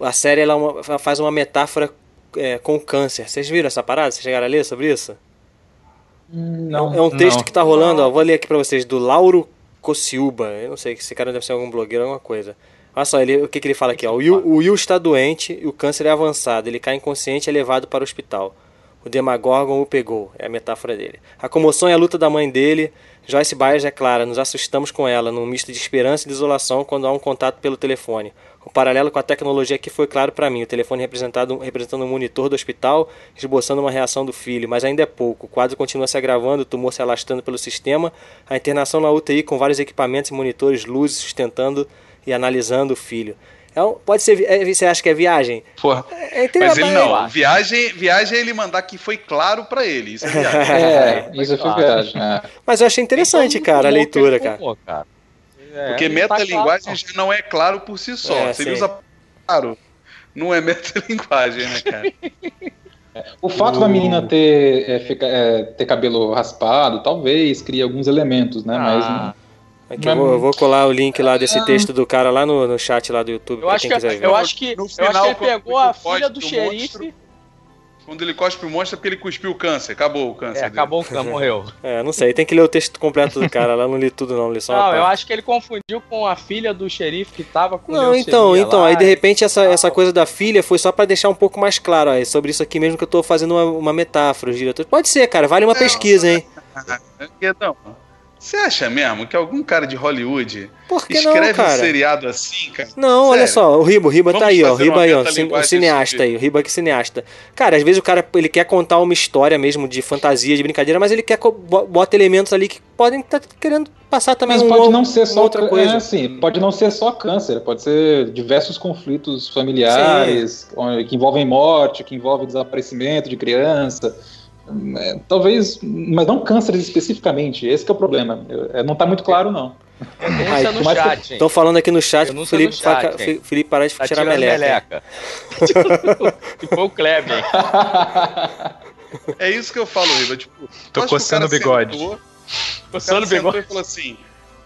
a série ela, é ela faz uma metáfora é, com o câncer. Vocês viram essa parada? Vocês chegaram a ler sobre isso? Não. É um texto não. que tá rolando, ó, vou ler aqui pra vocês, do Lauro Cociuba. Eu não sei, esse cara deve ser algum blogueiro, alguma coisa. Olha só, ele, o que, que ele fala aqui, ó. O Will, o Will está doente e o câncer é avançado. Ele cai inconsciente e é levado para o hospital. O Demagorgon o pegou, é a metáfora dele. A comoção é a luta da mãe dele. Joyce Byers é clara, nos assustamos com ela, num misto de esperança e desolação quando há um contato pelo telefone. O paralelo com a tecnologia aqui foi claro para mim. O telefone representado, representando um monitor do hospital, esboçando uma reação do filho, mas ainda é pouco. O quadro continua se agravando, o tumor se alastrando pelo sistema, a internação na UTI com vários equipamentos e monitores, luzes sustentando e analisando o filho. É um- pode ser. é, você acha que é viagem? Porra. É, é, Mas ele é- não. Viagem, viagem é ele mandar que foi claro pra ele. Isso é <laughs> viagem. É, isso foi claro. viagem. é. Mas eu achei interessante, Então, cara, a não leitura, cara. como, cara. É, Porque não tá metalinguagem claro, já não é claro por si só. É, Se ele sim. usa claro, não é <laughs> metalinguagem, né, cara? O fato da menina ter, é, fica- é, ter cabelo raspado, talvez crie alguns elementos, né? Mas Ah, Aqui, eu, vou, eu vou colar o link lá desse texto do cara lá no, no chat lá do YouTube, Eu pra acho, quem que, quiser ver. eu acho que No eu acho final, que ele pegou a filha do do xerife. monstro, Quando ele cospe o monstro é porque ele cuspiu o câncer. Acabou o câncer. É, dele. acabou o cano, morreu. É, não sei, tem que ler o texto completo do cara lá, não li tudo não, li só Não, eu acho que ele confundiu com a filha do xerife que tava com Não, então, então, lá, aí de repente essa, essa coisa da filha foi só pra deixar um pouco mais claro, ó, é sobre isso aqui mesmo que eu tô fazendo uma, uma metáfora, os diretores. Pode ser, cara, vale uma pesquisa, hein? <laughs> Guedão, você acha mesmo que algum cara de Hollywood Por que não, escreve um seriado assim, cara? Não, olha Sério? só, o Riba, o Riba tá Vamos aí, ó. O Riba aí, ó. O cineasta aí, o Riba que é cineasta. Cara, às vezes o cara ele quer contar uma história mesmo de fantasia, de brincadeira, mas ele quer bota elementos ali que podem estar querendo passar também Mas um pode ou- não ser só outra é, coisa. assim, pode não ser só câncer, pode ser diversos conflitos familiares onde- que envolvem morte, que envolvem desaparecimento de criança. É, talvez, mas não câncer especificamente. Esse que é o problema. Eu- é, não está muito claro não. Denúncia Ai, no chat? Estão falando aqui no chat pro Denúncia Felipe, chat? Felipe parar de Tá tirar meleca. meleca. <laughs> foi o Kleber? É isso que eu falo, Riba. Tipo, Tô coçando o bigode. sentou, Coçando o o bigode. falou assim: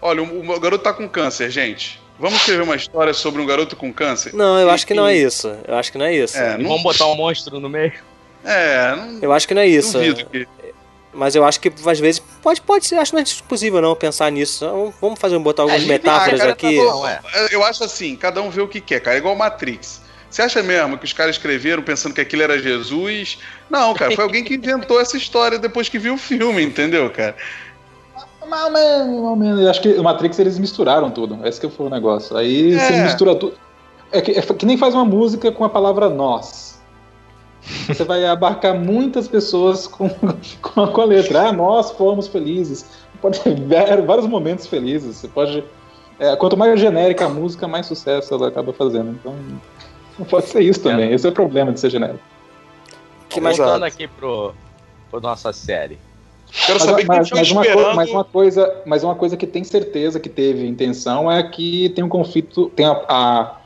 Olha, o, o garoto tá com câncer, gente. Vamos escrever uma história sobre um garoto com câncer? Não, eu E- acho que não é isso. Eu acho que não é isso. É, não, vamos botar um monstro no meio. É, não Eu acho que não é isso. que. Mas eu acho que às vezes pode, pode ser, acho que não é possível não pensar nisso. Então, Vamos fazer botar algumas livre metáforas cara, aqui. tá bom, é. Eu acho assim, cada um vê o que quer, cara. É igual Matrix. Você acha mesmo que os caras escreveram pensando que aquilo era Jesus? Não, cara, foi alguém que inventou essa história depois que viu o filme, entendeu, cara? Mais ou menos, mais ou menos. Eu acho que o Matrix eles misturaram tudo. Esse que foi o negócio. Aí É. você mistura tudo. É que, é que nem faz uma música com a palavra nós. Você vai abarcar muitas pessoas com, <laughs> com, com a letra. Ah, nós fomos felizes. Pode ter <laughs> vários momentos felizes. Você pode. É, quanto mais genérica a música, mais sucesso ela acaba fazendo. Então, não pode ser isso também. Esse é o problema de ser genérico. Que mais Voltando aqui pro, pro nossa série. Quero mas, saber mas, mas, uma esperando... mas, uma coisa, mas uma coisa que tem certeza que teve intenção é que tem um conflito, tem, a, a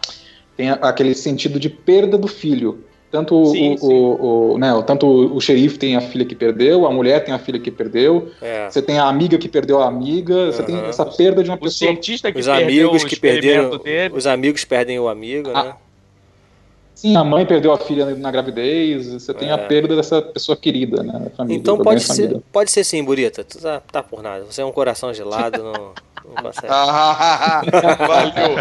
tem a, aquele sentido de perda do filho. Tanto, sim, o, sim. O, o, né, tanto o xerife tem a filha que perdeu, a mulher tem a filha que perdeu, é. você tem a amiga que perdeu a amiga, uhum. você tem essa perda de uma o pessoa. cientista que os amigos que perderam, dele. os amigos perdem o amigo, né? Sim, a mãe perdeu a filha na gravidez, você tem é. a perda dessa pessoa querida, né? Família, então pode ser, pode ser sim, Burita. Tu tá, tá por nada. Você é um coração gelado, não, não <laughs> consegue. valeu!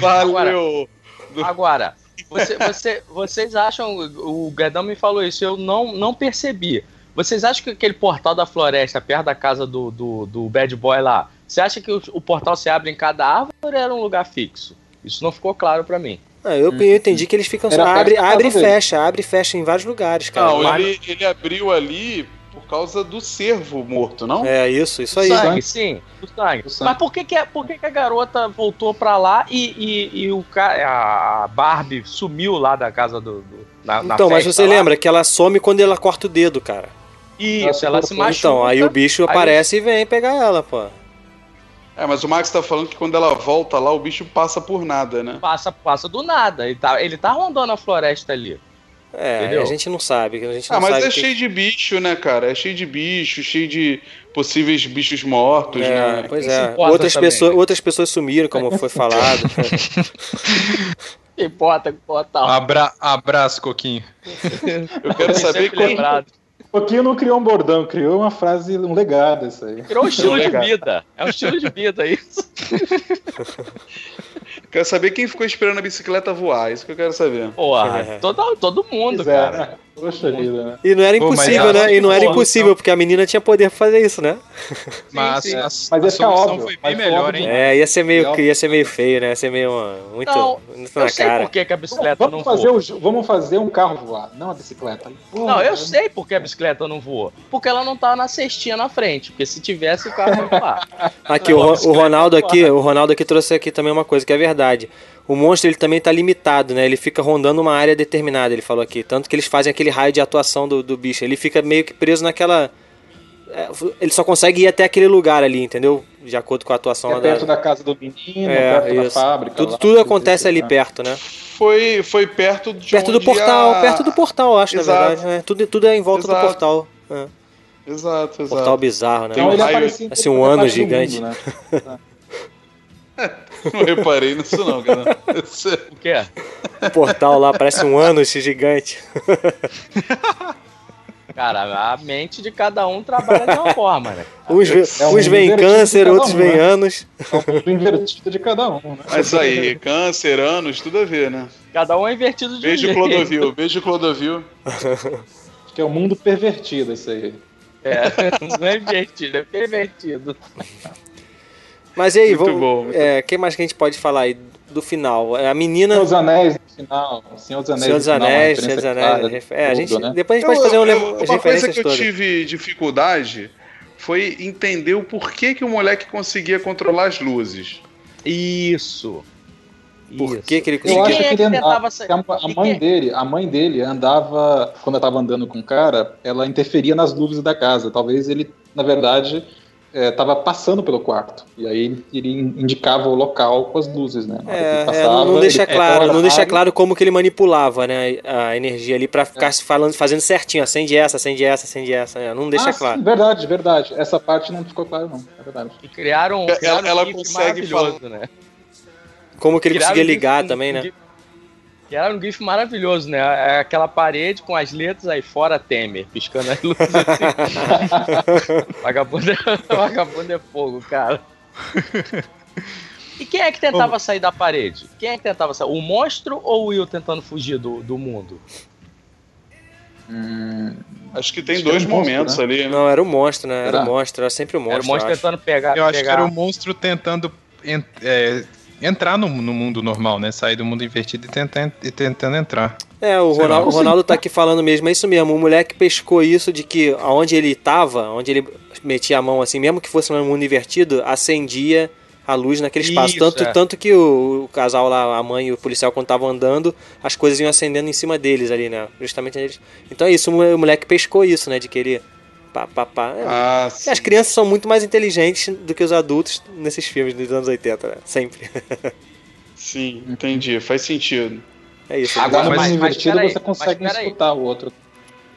<laughs> Valeu! Agora, agora você, você, vocês acham. O Guedão me falou isso, eu não, não percebi. Vocês acham que aquele portal da floresta, perto da casa do, do, do Bad Boy lá, você acha que o, o portal se abre em cada árvore ou era um lugar fixo? Isso não ficou claro para mim. Ah, eu, eu entendi que eles ficam só. Abre, abre e fecha, abre e fecha em vários lugares, cara. Não, ele, ele abriu ali por causa do cervo morto, não? É, isso, isso aí. Sangue, sim, o sangue. O sangue. Mas por que, que, por que, que a garota voltou pra lá e, e, e o a Barbie sumiu lá da casa do. do na, então, na mas você lá? lembra que ela some quando ela corta o dedo, cara. Isso, ela, ela se machuca. Então, aí o bicho aparece aí... e vem pegar ela, pô. É, mas o Max tá falando que quando ela volta lá, o bicho passa por nada, né? Passa, passa do nada. Ele tá, ele tá rondando a floresta ali. É, Entendeu? a gente não sabe. A gente ah, mas é que... cheio de bicho, né, cara? É cheio de bicho, cheio de possíveis bichos mortos, é, né? Pois é. Outras pessoas, outras pessoas sumiram, como foi falado. <laughs> importa, importa. Abra, abraço, Coquinho. Eu quero saber quando, Pouquinho não criou um bordão, criou uma frase, um legado isso aí. Criou um estilo de vida. É um estilo de vida isso. <laughs> quero saber quem ficou esperando a bicicleta voar, isso que eu quero saber. Porra, é. todo, todo mundo, é, cara. Né? Poxa vida, né? E não era impossível, Pô, né? E não era impossível, porque a menina tinha poder pra fazer isso, né? Mas, sim, sim. A, mas ia ficar óbvio. Foi bem melhor, hein? É, ia ser meio, ia ser meio feio, né? Ia ser meio muito, não, muito na cara. Por que, que a bicicleta vamos não fazer voou. O, vamos fazer um carro voar, não a bicicleta. Pô, não, eu sei por que a bicicleta não voou. Porque ela não tava na cestinha na frente. Porque se tivesse, o carro ia voar. Aqui, o, o Ronaldo aqui, o Ronaldo aqui trouxe aqui também uma coisa que é verdade o monstro ele também está limitado, né? Ele fica rondando uma área determinada, ele falou aqui. Tanto que eles fazem aquele raio de atuação do, do bicho. Ele fica meio que preso naquela. É, ele só consegue ir até aquele lugar ali, entendeu? De acordo com a atuação é lá perto da... da casa do menino, é, perto isso. da fábrica. Tudo, lá, tudo acontece ali né? perto, né? Foi, foi perto de Perto do portal, a... perto do portal, acho, exato. na verdade. Né? Tudo, tudo é em volta exato. do portal. É. Exato, exato. Portal bizarro, né? Então, ele aparecia assim, um ano gigante. Mundo, né? <laughs> <laughs> Não reparei nisso não, cara. O que é? O portal lá parece um ano esse gigante. <laughs> Cara, a mente de cada um trabalha de uma forma, né? Uns, é um uns vêm câncer, outros vêm né? anos. É um invertido de cada um, né? Mas aí, câncer, anos, tudo a ver, né? Cada um é invertido de beijo um Clodovil, beijo Clodovil. Acho que é o um mundo pervertido isso aí. É, <laughs> não é invertido, é pervertido. Mas e aí, muito vamos. Bom, é, que mais que a gente pode falar aí do final? A menina. Senhor dos Anéis no final. Senhor dos Anéis. Senhor dos Anéis, Senhor dos Anéis. É, a gente, né? Depois a gente eu, pode fazer um eu, Uma coisa que eu tive dificuldade foi entender o porquê que o moleque conseguia controlar as luzes. Isso. Por que, que ele conseguia? Eu acho que, ele andava, a, a mãe dele, a mãe dele andava quando eu estava andando com o cara, ela interferia nas luzes da casa. Talvez ele, na verdade, estava é, passando pelo quarto. E aí ele indicava o local com as luzes, né? É, passava, é, não, deixa claro, não deixa claro como que ele manipulava, né, a energia ali para ficar é. falando, fazendo certinho, acende essa, acende essa, acende essa, né? não deixa ah, claro. Sim, verdade, verdade. Essa parte não ficou claro não, é verdade. E criaram, criaram ela, ela um consegue falar, né? Como que ele criaram conseguia ligar um, também, né? Que era um GIF maravilhoso, né? É aquela parede com as letras aí fora Temer, piscando as luzes assim. <laughs> vagabundo, é, vagabundo é fogo, cara. E quem é que tentava sair da parede? Quem é que tentava sair? O monstro ou o Will tentando fugir do, do mundo? Hum, acho que tem acho dois que momentos monstro, né? ali. Né? Não, era o monstro, né? Era, o monstro, era sempre o monstro. Era o monstro tentando pegar. Eu pegar... acho que era o monstro tentando é, entrar no, no, mundo normal, né? Sair do mundo invertido e, tentar, e tentando entrar. É, o Sei lá, Ronaldo, o Ronaldo tá aqui falando mesmo, é isso mesmo. O moleque pescou isso de que aonde ele tava, onde ele metia a mão assim, mesmo que fosse no mundo invertido, acendia a luz naquele espaço. Isso, tanto, é. tanto que o, o casal lá, a mãe e o policial, quando estavam andando, as coisas iam acendendo em cima deles ali, né? Justamente eles. Então é isso, o mo- o moleque pescou isso, né? De querer. Pá, pá, pá. É, Ah, As sim. crianças são muito mais inteligentes do que os adultos nesses filmes dos anos 80, né? Sempre. <laughs> Sim, entendi. Faz sentido. É isso. Agora invertido peraí, você consegue mas peraí. escutar o outro.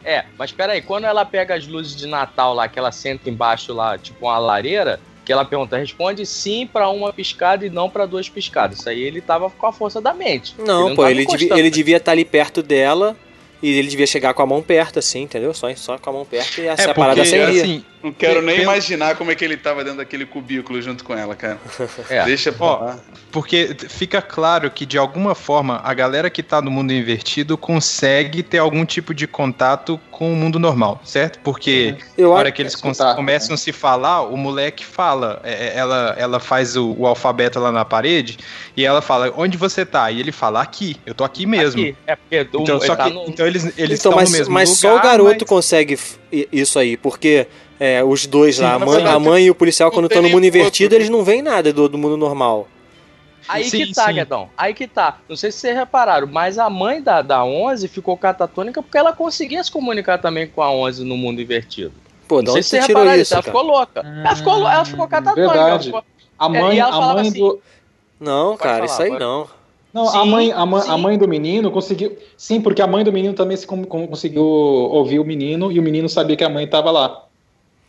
É, mas peraí, quando ela pega as luzes de Natal lá, que ela senta embaixo lá, tipo uma lareira, que ela pergunta, responde sim pra uma piscada e não pra duas piscadas. Isso aí ele tava com a força da mente. Não, não pô, ele, devia, ele né? devia estar ali perto dela e ele devia chegar com a mão perto, assim, entendeu? Só, só com a mão perto e essa É, parada porque, acendia. assim, Não quero nem pelo- imaginar como é que ele tava dentro daquele cubículo junto com ela, cara. É. Deixa pra Ó, lá. Porque fica claro que, de alguma forma, a galera que tá no mundo invertido consegue ter algum tipo de contato com o mundo normal, certo? Porque Eu na hora que eles escutar, começam a se falar, o moleque fala, é, é, ela, ela faz o, o alfabeto lá na parede e ela fala, onde você tá? E ele fala, aqui, eu tô aqui mesmo. Aqui. É porque o- Então, ele só tá que, no- então eles, eles então, estão mas, no mesmo mas lugar, só o garoto mas- consegue isso aí, porque é, os dois Sim, lá, a mãe, verdade, a mãe e o policial, não quando estão no mundo outro. invertido, eles não veem nada do, do mundo normal. Aí Sim, que tá, sim. Guedão. Aí que tá. Não sei se vocês repararam, mas a mãe da, da 11 ficou catatônica porque ela conseguia se comunicar também com a 11 no mundo invertido. Pô, de Não sei se você vocês tirou repararam isso, Ela cara? ficou louca. ela, ficou, lou- ela ficou catatônica. ela verdade. ficou- A É, mãe, e ela a falava mãe assim, do. Não, cara, falar, isso aí pode. não. Não, a Sim, mãe, a, mãe, a mãe do menino conseguiu. Sim, porque a mãe do menino também se com- com- conseguiu ouvir o menino e o menino sabia que a mãe estava lá.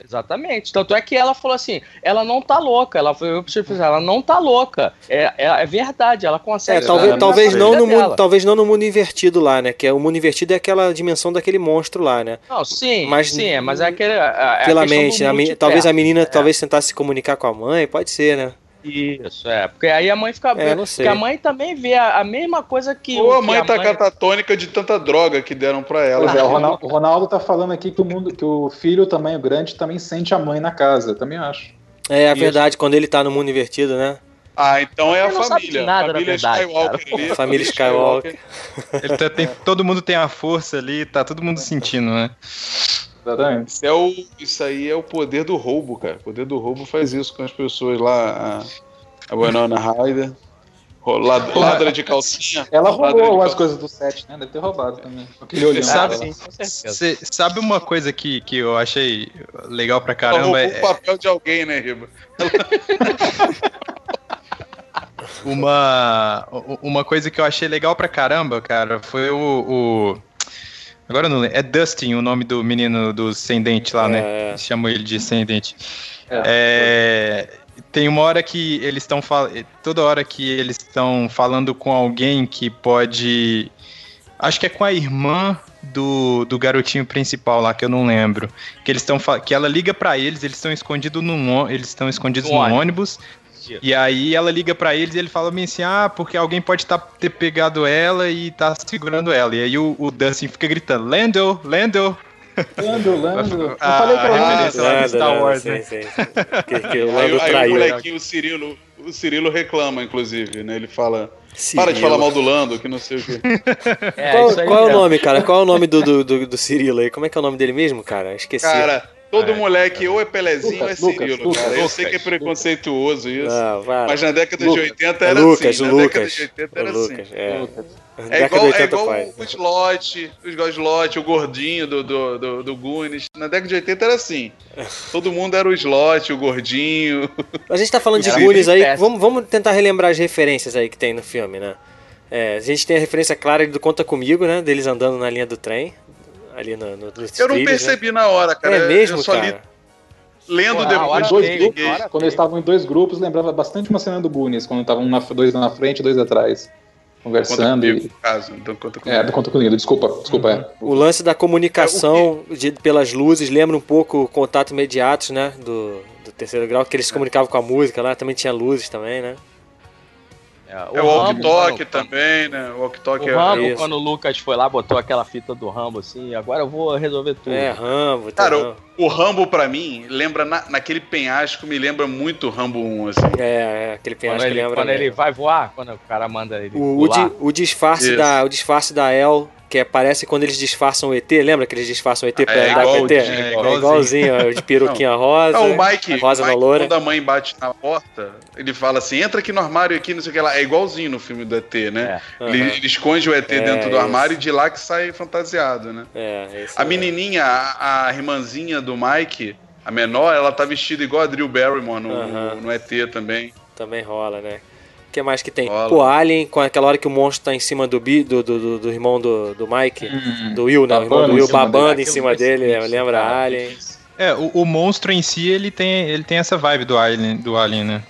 Exatamente. Tanto é que ela falou assim: ela não tá louca. Ela foi, eu preciso ela não tá louca. É, é, é verdade, ela É, consegue. talvez, é, talvez, na não no mundo, talvez não no mundo invertido lá, né? Que é, o mundo invertido é aquela dimensão daquele monstro lá, né? Não, sim, Mas- sim, é, mas é aquele. É, é a Pela mente, né? A talvez a menina É. talvez tentasse se comunicar com a mãe, pode ser, né? Isso, é. Porque aí a mãe fica. É, não sei. Porque a mãe também vê a, a mesma coisa que. Ou o- a mãe tá catatônica de tanta droga que deram pra ela. Pois é, o Ronaldo, o Ronaldo tá falando aqui que o mundo, que o filho também, o grande, também sente a mãe na casa. Também acho. É a Isso. verdade, quando ele tá no mundo invertido, né? Ah, então é a família. nada, na família verdade, Skywalker ali, Família Skywalker. Ele tá- tem- <laughs> todo mundo tem a força ali, tá todo mundo sentindo, né? Exatamente. Isso, é o, isso aí é o poder do roubo, cara. O poder do roubo faz isso com as pessoas lá. A, a Winona Ryder. lad- Ladra de calcinha. Ela roubou as calcinha. coisas do set, né? Deve ter roubado também. Aquele olhando. Sabe-. Cê sabe uma coisa que, que eu achei legal pra Ela caramba? roubou É o papel de alguém, né, Riba? uma, uma coisa que eu achei legal pra caramba, cara, foi o. o- agora eu não lembro. É Dustin o nome do menino do sem dente lá, né? É. Chamou ele de sem dente. É, tem uma hora que eles estão falando. Toda hora que eles estão falando com alguém que pode. Acho que é com a irmã do, do garotinho principal lá, que eu não lembro. Que eles estão que ela liga pra eles, eles estão escondidos num eles estão escondidos No no ônibus. ônibus. Isso. E aí ela liga pra eles e ele fala bem assim: "Ah, porque alguém pode tá, ter pegado ela e tá segurando ela". E aí o, o Dustin fica gritando: "Lando, Lando". Lando, Lando. <laughs> Eu Ah, falei pra a ela. referência lá do Star Wars, né? sim. <laughs> Que, que o Aí, o molequinho, o Cirilo, o Cirilo reclama, inclusive, né? Ele fala. Para de Cirilo. falar mal do Lando, que não sei o quê. <laughs> É, Qual, isso aí qual é o nome, cara? Qual é o nome do, do, do, do Cirilo aí? Como é que é o nome dele mesmo, cara? Esqueci. Cara, todo É. moleque ou é Pelezinho Lucas, ou é Cirilo, Lucas, cara. Eu Lucas, sei que é preconceituoso isso. Vai. Mas na década Lucas. de 80 É era Lucas, assim. Na Lucas. década de 80 era O assim. Lucas, é. Lucas. É Década igual, de é 80 igual o Slot, o igual o Slot, o gordinho do, do, do, do Goonies. Na década de 80 era assim. Todo mundo era o Slot, o gordinho. A gente tá falando de Goonies bem aí, vamos, vamos tentar relembrar as referências aí que tem no filme, né? É, a gente tem a referência clara do Conta Comigo, né? Deles andando na linha do trem, ali no, no, Eu não trilhos, percebi na hora, Né? cara. É mesmo, eu só li cara? lendo Pô, na depois. dois veio, grupos, na hora quando eles estavam em dois grupos, lembrava bastante uma cena do Goonies, quando estavam dois na frente e dois atrás, conversando. comigo, E... caso. Então conta comigo. É, do Conta Comigo, desculpa, desculpa. é. O lance da comunicação de- pelas luzes lembra um pouco o contato imediato, né? Do, do terceiro grau, que eles se comunicavam com a música lá, também tinha luzes também, né? É, É o Rambo, walk-talk quando- também, né? O walk-talk O é. Rambo, Isso. quando o Lucas foi lá, botou aquela fita do Rambo assim, agora eu vou resolver tudo. É, Rambo, Cara, tá, Rambo. o Rambo, pra mim, lembra na, naquele penhasco, me lembra muito o Rambo 1, assim. É, é aquele Quando, penhasco que ele, lembra. quando mesmo. ele vai voar, quando o cara manda ele O, o, di- o disfarce Isso. da, o disfarce da El, que é, parece quando eles disfarçam o ET, lembra que eles disfarçam o ET pra É andar com o ET? igualzinho, É igualzinho. igualzinho, ó, de peruquinha rosa, Não, o Mike, rosa o na Mike, loura. quando a mãe bate na porta, ele fala assim, entra aqui no armário aqui, não sei o que lá. É igualzinho no filme do ET, né? É. Ele, ele esconde o ET É, dentro do isso. armário e de lá que sai fantasiado, né? É, é isso A mesmo. menininha, a, a irmãzinha do Mike, a menor, ela tá vestida igual a Drew Barrymore no, no, no ET também. Também rola, né? O que mais que tem? Pô, Alien, com aquela hora que o monstro tá em cima do, Bi, do, do, do, do irmão do, do Mike, do Will, né? O irmão do Will babando dele. em cima dele, é, lembra cara, Alien. É, o, o monstro em si, ele tem, ele tem essa vibe do Alien, do Alien né?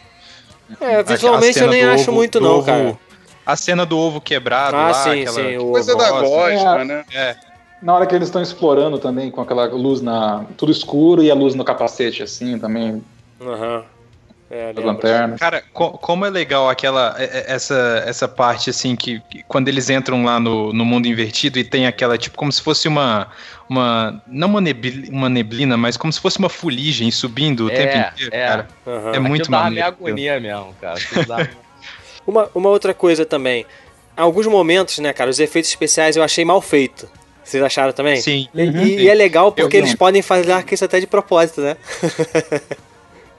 É, visualmente eu nem acho ovo- muito não, ovo- cara. A cena do ovo quebrado Ah, lá, sim, aquela... sim, o Coisa da gosma, é. né? É, Na hora que eles estão explorando também, com aquela luz na. tudo escuro e a luz no capacete, assim, também, Aham. É. Cara, co- como é legal aquela é- é- essa, essa parte assim que, que quando eles entram lá no, no mundo invertido e tem aquela tipo como se fosse uma uma não uma neblina, uma neblina mas como se fosse uma fuligem subindo o É, tempo inteiro, é. cara. Aham. É muito Aquilo dava meio maneiro. agonia mesmo, cara. Dava- <laughs> Uma, uma outra coisa também. Alguns momentos, né, cara, os efeitos especiais eu achei mal feito. Vocês acharam também? Sim. E, Uhum. e é legal porque Eu- eles podem fazer isso até de propósito, né? <laughs>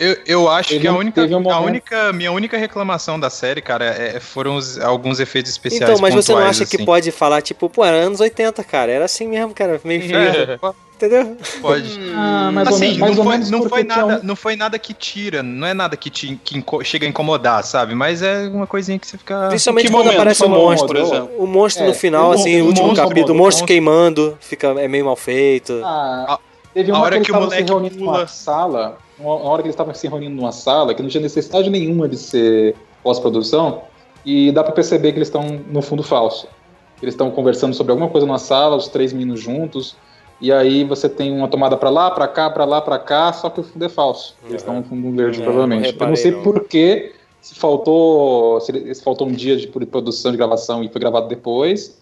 Eu, eu acho Teve que a única, teve um a única minha única reclamação da série, cara, é- foram os- alguns efeitos especiais Então, mas você não acha que assim. pode falar, tipo, pô, era anos 80, cara. Era assim mesmo, cara. Meio feio. <laughs> É, Entendeu? pode. Ah, mais ou assim, não, foi, não, nada, um- não foi nada que tira, não é nada que, te, que inco- chega a incomodar, sabe? Mas é uma coisinha que você fica. Principalmente que quando momento aparece o falou, monstro. por exemplo? O monstro É, no final, o assim, o o último monstro capítulo, o monstro o queimando, fica, é meio mal feito. Ah, teve a uma hora que, que o estavam se moleque reunindo pula- numa sala, uma hora que eles estavam se reunindo numa sala, que não tinha necessidade nenhuma de ser pós-produção, e dá pra perceber que eles estão no fundo falso. Eles estão conversando sobre alguma coisa numa sala, os três meninos juntos, e aí você tem uma tomada pra lá, pra cá, pra lá, pra cá, só que o fundo é falso. Eles estão no fundo verde, É, provavelmente. não Eu não reparei, sei não. por que se faltou, se, se faltou um dia de produção, de gravação e foi gravado depois,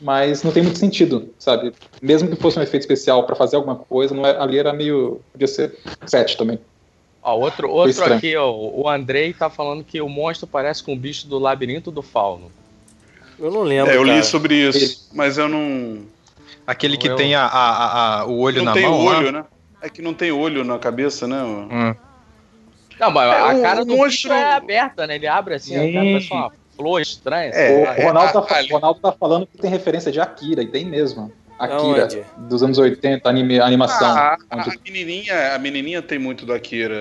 mas não tem muito sentido, sabe? Mesmo que fosse um efeito especial pra fazer alguma coisa, não é- ali era meio. podia ser set também. Ó, outro outro aqui, ó, o Andrei tá falando que o monstro parece com o bicho do labirinto do fauno. Eu não lembro. É, eu li cara. sobre isso, mas eu não. Aquele que Eu- tem a, a- a- a- o olho Não na tem mão. lá. olho, né? É que não tem olho na cabeça, né? Hum. Não, mas É, a cara o do monstro- bicho é aberta, né? Ele abre assim, a cara Sim. parece uma flor estranha. É, o, Ronaldo tá, ali- o Ronaldo tá falando que tem referência de Akira, e tem mesmo. Akira, Aonde? dos anos 80, anime, animação. Ah, a, onde- a menininha, a menininha tem muito do Akira.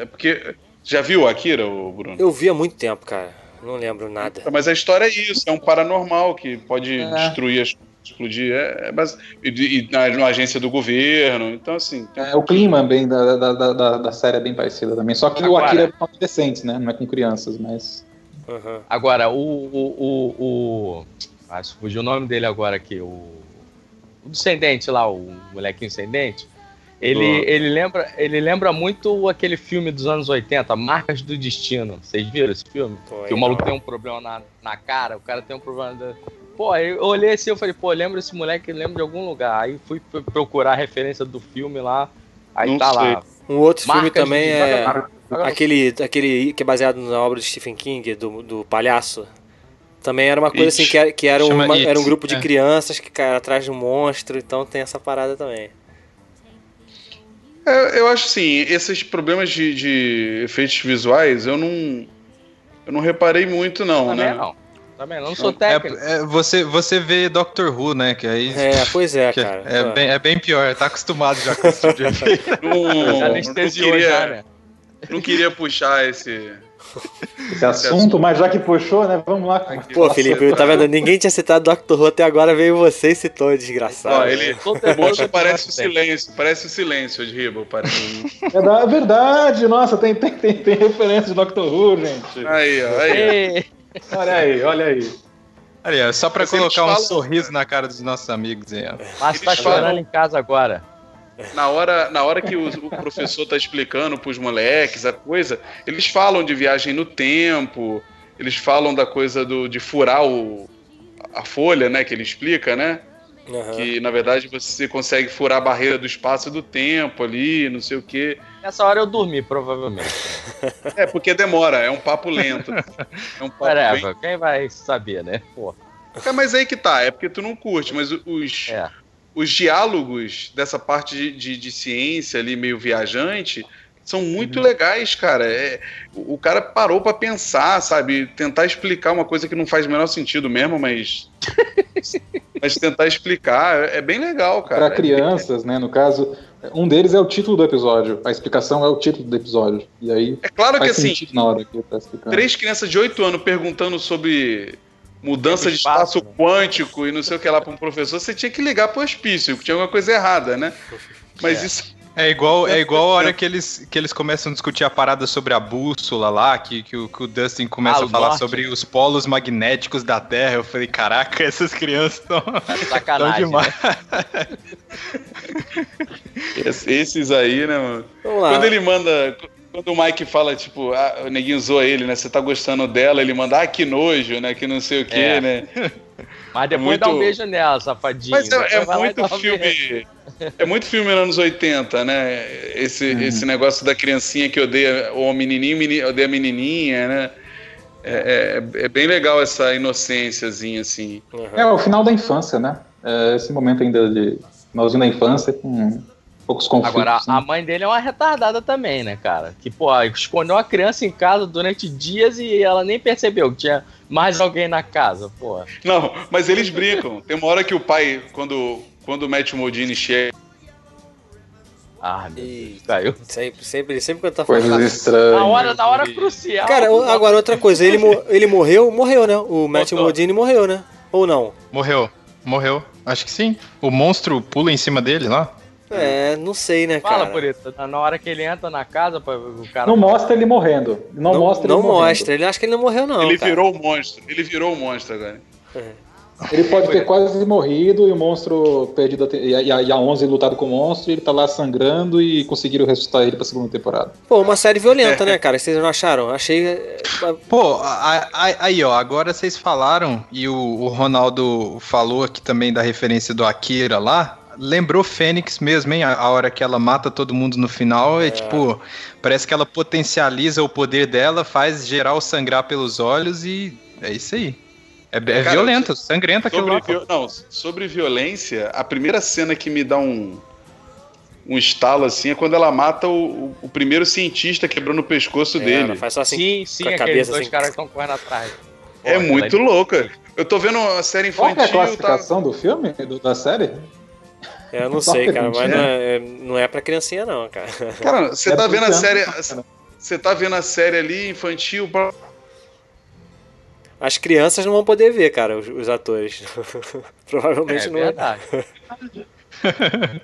É porque. Já viu o Akira, o Bruno? Eu vi há muito tempo, cara. Não lembro nada. Mas a história é isso, é um paranormal que pode É. destruir as explodir. É, é base- e, e na, na agência do governo. Então, assim. tem- É, o clima bem da, da, da, da- série é bem parecido também. Só que o Agora- Akira é com adolescentes, né? Não é com crianças, mas. Aham. Agora, o. o, o, o... Ah, fugiu o nome dele agora aqui. O, o descendente lá, o molequinho descendente. Ele, Do- ele, lembra, ele lembra muito aquele filme dos anos 80, Marcas do Destino. Vocês viram esse filme? Pô, Que o aí maluco tem um problema na, na cara, o cara tem um problema. Da... Pô, eu olhei assim eu falei, pô, lembra esse moleque, lembra de algum lugar. Aí fui procurar a referência do filme lá. Aí Não tá sei. lá. Um outro filme Marcas também de- é aquele, aquele que é baseado na obra de Stephen King, do, do palhaço. Também era uma coisa It. assim que era, que era, uma- era um grupo de é. crianças que caíram atrás de um monstro, então tem essa parada também. É, eu acho assim, esses problemas de, de efeitos visuais, eu não. Eu não reparei muito, não, Também né? não. Também não, não sou É, técnico. é, você, você vê Doctor Who, né? Que aí. É, pois é, <laughs> que cara. é, bem, é bem pior, tá acostumado já com esse tipo de <laughs> efeito. Não, <laughs> Já não, anestesiou queria, já, né? Não queria puxar esse. Esse assunto, mas já que puxou, né? Vamos lá. Pô, Felipe, tá vendo? Ninguém tinha citado Doctor Who até agora, veio você e citou, desgraçado. Ó, ele, Todo o monstro parece o silêncio, parece o silêncio de Riba, parece. É da- é verdade, nossa, tem, tem, tem, tem referência de Doctor Who, gente. Aí, ó, aí. Olha aí, olha aí. Olha, só pra Mas colocar um falam- sorriso na cara dos nossos amigos aí, ó. Mas tá Eles falam- chorando em casa agora. Na hora, na hora que o, o professor tá explicando pros moleques a coisa, eles falam de viagem no tempo, eles falam da coisa do, de furar o, a folha, né? Que ele explica, né? Uhum. Que na verdade você consegue furar a barreira do espaço e do tempo ali, não sei o quê. Nessa hora eu dormi, provavelmente. <laughs> é, porque demora, é um papo lento. É um papo bem... quem vai saber, né? Porra. É, mas aí que tá, é porque tu não curte, mas os, é. Os diálogos dessa parte de, de, de ciência ali, meio viajante, são muito uhum. legais, cara. É, o, o cara parou para pensar, sabe? Tentar explicar uma coisa que não faz o menor sentido mesmo, mas. <laughs> mas tentar explicar é, é bem legal, cara. Para crianças, é né? No caso, um deles é o título do episódio. A explicação é o título do episódio. E aí. É claro que assim. Que tá. Três crianças de 8 anos perguntando sobre mudança de espaço, espaço quântico e não sei o que lá para um professor, você tinha que ligar pro hospício, tinha alguma coisa errada, né? Mas é. isso é igual, é igual a hora que eles, que eles começam a discutir a parada sobre a bússola lá, que, que, o, que o Dustin começa ah, a falar norte. sobre os polos magnéticos da Terra. Eu falei, caraca, <laughs> essas crianças estão Sacanagem, demais. Né? Esses aí, né, mano? Quando ele manda. Quando o Mike fala, tipo, ah, o neguinho zoa ele, né? Você tá gostando dela, ele manda, ah, que nojo, né? Que não sei o quê, é. né? <laughs> Mas depois muito... dá um beijo nela, safadinho. Mas é, é muito filme. É muito filme anos 80, né? Esse, uhum. esse negócio da criancinha que odeia o menininho, odeia a menininha, né? É, é, é, bem legal essa inocênciazinha, assim. Uhum. É o final da infância, né? É esse momento ainda de finalzinho da infância com poucos conflitos. Agora, né? a mãe dele é uma retardada também, né, cara? Que, pô, escondeu a criança em casa durante dias e ela nem percebeu que tinha mais alguém na casa, pô. Não, mas eles brincam. Tem uma hora que o pai, quando quando o Matt Modini chega. Ah, meu Deus, caiu. Sempre, sempre, sempre quando tá falando. Coisas estranhas. Na hora, na hora crucial. Cara, agora outra coisa, ele, ele morreu? Morreu, né? O Matt Modini morreu, né? Ou não? Morreu, morreu. Acho que sim. O monstro pula em cima dele lá. É, não sei, né, Fala, cara? por isso. Na hora que ele entra na casa, o cara. Não mostra ele morrendo. Não, não mostra ele Não morrendo. mostra. Ele acha que ele não morreu, não. Ele cara. virou o monstro. Ele virou o monstro agora. É. Ele pode ter quase morrido e o monstro perdido. E a, e a 11 lutado com o monstro e ele tá lá sangrando e conseguiram ressuscitar ele pra segunda temporada. Pô, uma série violenta, <laughs> né, cara? Vocês não acharam? Achei. Eh, Pô, aí, ó, agora vocês falaram e o, o Ronaldo falou aqui também da referência do Akira lá lembrou Fênix mesmo, hein? A, a, hora que ela mata todo mundo no final é, é, tipo, parece que ela potencializa o poder dela, faz geral sangrar pelos olhos e é isso aí. É, é Cara, violento, sangrento aquilo lá. Não, sobre violência, a primeira cena que me dá um, um estalo assim é quando ela mata o, o primeiro cientista quebrando o pescoço é, dele. Faz só assim, sim, sim, aqueles cabeça, dois assim. caras que estão correndo atrás. É Pô, muito é louca. Eu tô vendo a série infantil. Qual é a classificação tá... do filme, do, da série? Eu não sei, cara, mas não é, não é pra criancinha, não, cara. Cara, você é tá vendo a série. Você tá vendo a série ali infantil. Pra as crianças não vão poder ver, cara, os, os atores. <laughs> Provavelmente é, não. É. <laughs>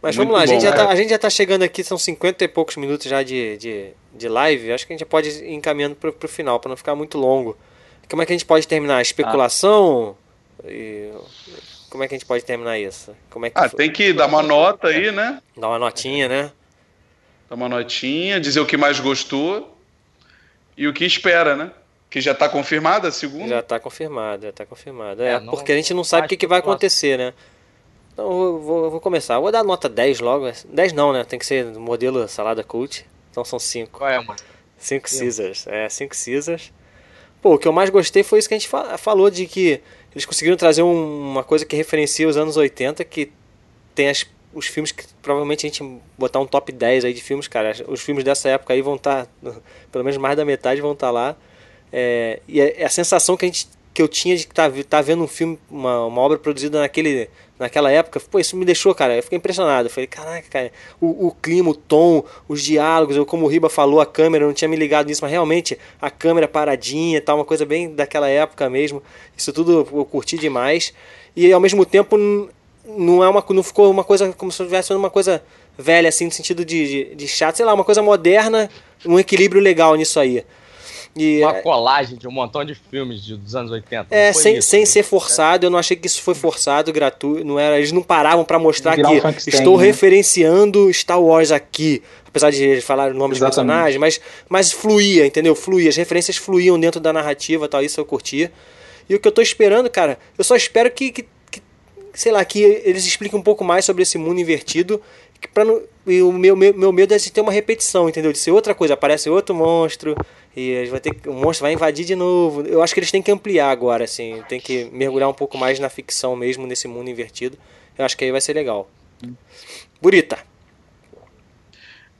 Mas vamos lá, a gente, já tá, a gente já tá chegando aqui, são 50 e poucos minutos já de, de, de live. Acho que a gente já pode ir encaminhando pro, pro final, para não ficar muito longo. Como é que a gente pode terminar? Especulação? Ah. E... Como é que a gente pode terminar isso? Como é que ah, tem que dar uma nota aí, né? Dar uma notinha, né? Dar uma notinha, dizer o que mais gostou e o que espera, né? Que já está confirmada a segunda? Já está confirmada, já está confirmada. É, é não, porque a gente não sabe o que, que vai acontecer, né? Então eu vou, vou começar. vou dar nota 10 logo. 10 não, né? Tem que ser modelo salada cult. Então são 5. Qual é, mano? 5 Caesars. É, 5 Caesars. Pô, o que eu mais gostei foi isso que a gente falou de que eles conseguiram trazer um, uma coisa que referencia os anos 80, que tem as, os filmes que provavelmente a gente botar um top 10 aí de filmes, cara. Os filmes dessa época aí vão estar, tá, <laughs> pelo menos mais da metade vão estar tá lá. É, e a, a, sensação que, a gente, que eu tinha de estar tá, tá vendo um filme, uma, uma obra produzida naquele, naquela época, pô, isso me deixou, cara, eu fiquei impressionado. Eu falei, caraca, cara, o, o clima, o tom, os diálogos, eu, como o Riba falou, a câmera, eu não tinha me ligado nisso, mas realmente a câmera paradinha tal, uma coisa bem daquela época mesmo. Isso tudo eu curti demais. E ao mesmo tempo não é uma não ficou uma coisa como se estivesse uma coisa velha assim no sentido de, de, de chato, sei lá, uma coisa moderna, um equilíbrio legal nisso aí. E, uma é- colagem de um montão de filmes dos anos 80. É, sem, isso, sem ser forçado, eu não achei que isso foi forçado, gratuito, não era, eles não paravam para mostrar que estou né? referenciando Star Wars aqui, apesar de falar o nome dos personagens, mas, mas fluía, entendeu? Fluía, as referências fluíam dentro da narrativa, tal, isso eu curtia. E o que eu tô esperando, cara, eu só espero que, que, sei lá, que eles expliquem um pouco mais sobre esse mundo invertido. Pra não, e o meu, meu, meu medo é de ter uma repetição, entendeu? De ser outra coisa, aparece outro monstro, e vai ter, o monstro vai invadir de novo. Eu acho que eles têm que ampliar agora, assim, tem que mergulhar um pouco mais na ficção mesmo, nesse mundo invertido. Eu acho que aí vai ser legal. Burita.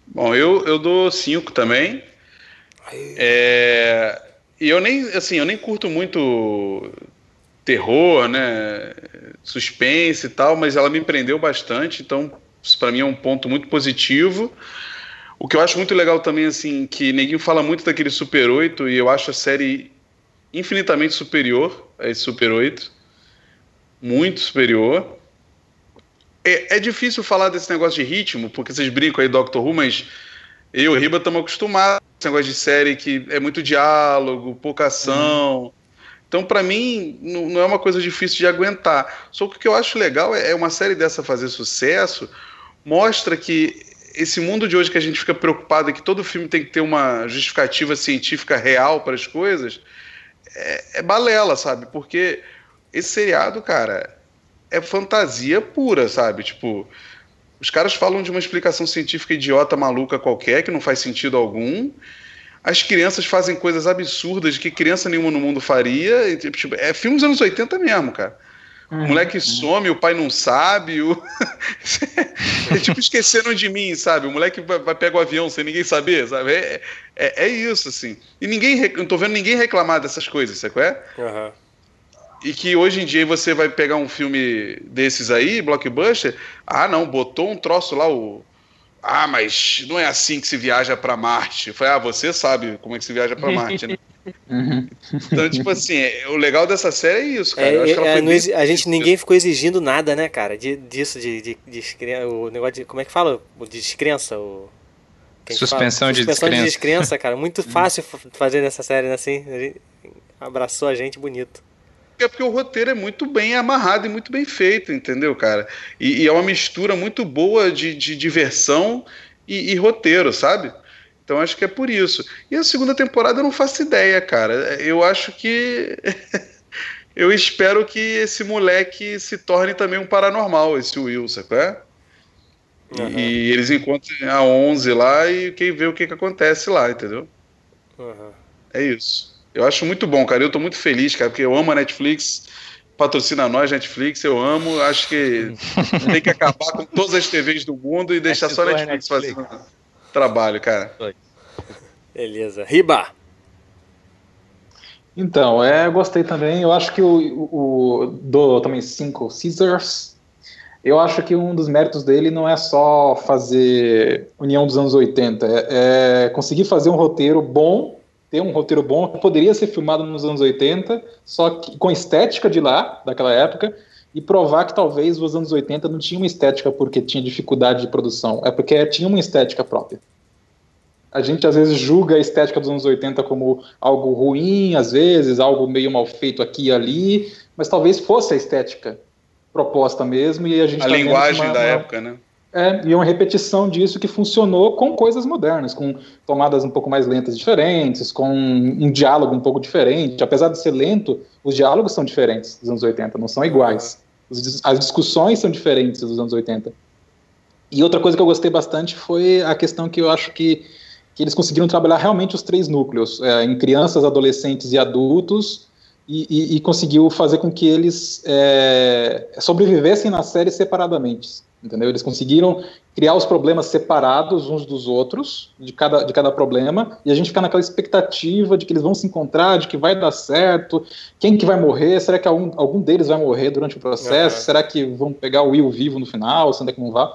Bom, eu, eu dou 5 também. É, e eu nem, assim, eu nem curto muito terror, né? Suspense e tal, mas ela me prendeu bastante, então isso para mim é um ponto muito positivo. O que eu acho muito legal também, assim, que ninguém fala muito daquele Super 8 e eu acho a série infinitamente superior a esse Super 8. Muito superior. É, é difícil falar desse negócio de ritmo, porque vocês brincam aí, Doctor Who, mas eu e o Riba estamos acostumados com esse negócio de série que é muito diálogo, pouca ação. Uhum. Então, para mim, não, não, é uma coisa difícil de aguentar. Só que o que eu acho legal é, é uma série dessa fazer sucesso, mostra que esse mundo de hoje que a gente fica preocupado que todo filme tem que ter uma justificativa científica real para as coisas, é, é balela, sabe? Porque esse seriado, cara, é fantasia pura, sabe? Tipo, os caras falam de uma explicação científica idiota, maluca qualquer, que não faz sentido algum. As crianças fazem coisas absurdas que criança nenhuma no mundo faria. E, tipo, é filme dos anos 80 mesmo, cara. Uhum. O moleque some, o pai não sabe. O... <laughs> é tipo, esqueceram de mim, sabe? O moleque vai, vai pegar o avião sem ninguém saber, sabe? É, é, é isso, assim. E ninguém. Não tô vendo ninguém reclamar dessas coisas, sabe qual é? Uhum. E que hoje em dia você vai pegar um filme desses aí, blockbuster, ah não, botou um troço lá, o. Ah, mas não é assim que se viaja para Marte. Foi, ah, você sabe como é que se viaja para Marte, né? <laughs> Uhum. Então, tipo assim, é, o legal dessa série é isso, cara. É, é, bem... A gente ninguém ficou exigindo nada, né, cara? De, disso, de, de, de, o negócio de. Como é que fala? O de descrença, o. Suspensão, de, Suspensão descrença. de descrença, cara. Muito <laughs> fácil fazer nessa série, né, assim. Abraçou a gente bonito é porque o roteiro é muito bem amarrado e muito bem feito, entendeu, cara? E, e é uma mistura muito boa de, de diversão e, e, roteiro, sabe? Então acho que é por isso. E a segunda temporada eu não faço ideia, cara. Eu acho que. <laughs> eu espero que esse moleque se torne também um paranormal, esse Will? É? Uhum. E, eles encontram a 11 lá e quem vê o que, que acontece lá, entendeu? Uhum. É isso. Eu acho muito bom, cara. Eu tô muito feliz, cara, porque eu amo a Netflix. Patrocina nós, Netflix, eu amo. Acho que <laughs> tem que acabar com todas as TVs do mundo e deixar só a Netflix, Netflix fazendo trabalho, cara. Beleza. Riba! Então, é, eu gostei também. Eu acho que o, o, o do também cinco Caesars. Eu acho que um dos méritos dele não é só fazer União dos anos 80, é, é conseguir fazer um roteiro bom ter um roteiro bom, poderia ser filmado nos anos 80, só que com estética de lá, daquela época, e provar que talvez os anos 80 não tinha uma estética porque tinha dificuldade de produção, é porque tinha uma estética própria. A gente às vezes julga a estética dos anos 80 como algo ruim, às vezes, algo meio mal feito aqui e ali, mas talvez fosse a estética proposta mesmo e a gente a tá linguagem uma, da uma, época, né? É, e uma repetição disso que funcionou com coisas modernas, com tomadas um pouco mais lentas diferentes, com um diálogo um pouco diferente. Apesar de ser lento, os diálogos são diferentes dos anos 80, não são iguais. As discussões são diferentes dos anos 80. E outra coisa que eu gostei bastante foi a questão que eu acho que, que eles conseguiram trabalhar realmente os três núcleos, é, em crianças, adolescentes e adultos, e, e, e conseguiu fazer com que eles é, sobrevivessem na série separadamente entendeu? Eles conseguiram criar os problemas separados uns dos outros, de cada, de cada problema, e a gente fica naquela expectativa de que eles vão se encontrar, de que vai dar certo, quem que vai morrer, será que algum, algum deles vai morrer durante o processo, uhum. será que vão pegar o Will vivo no final, será que não vai?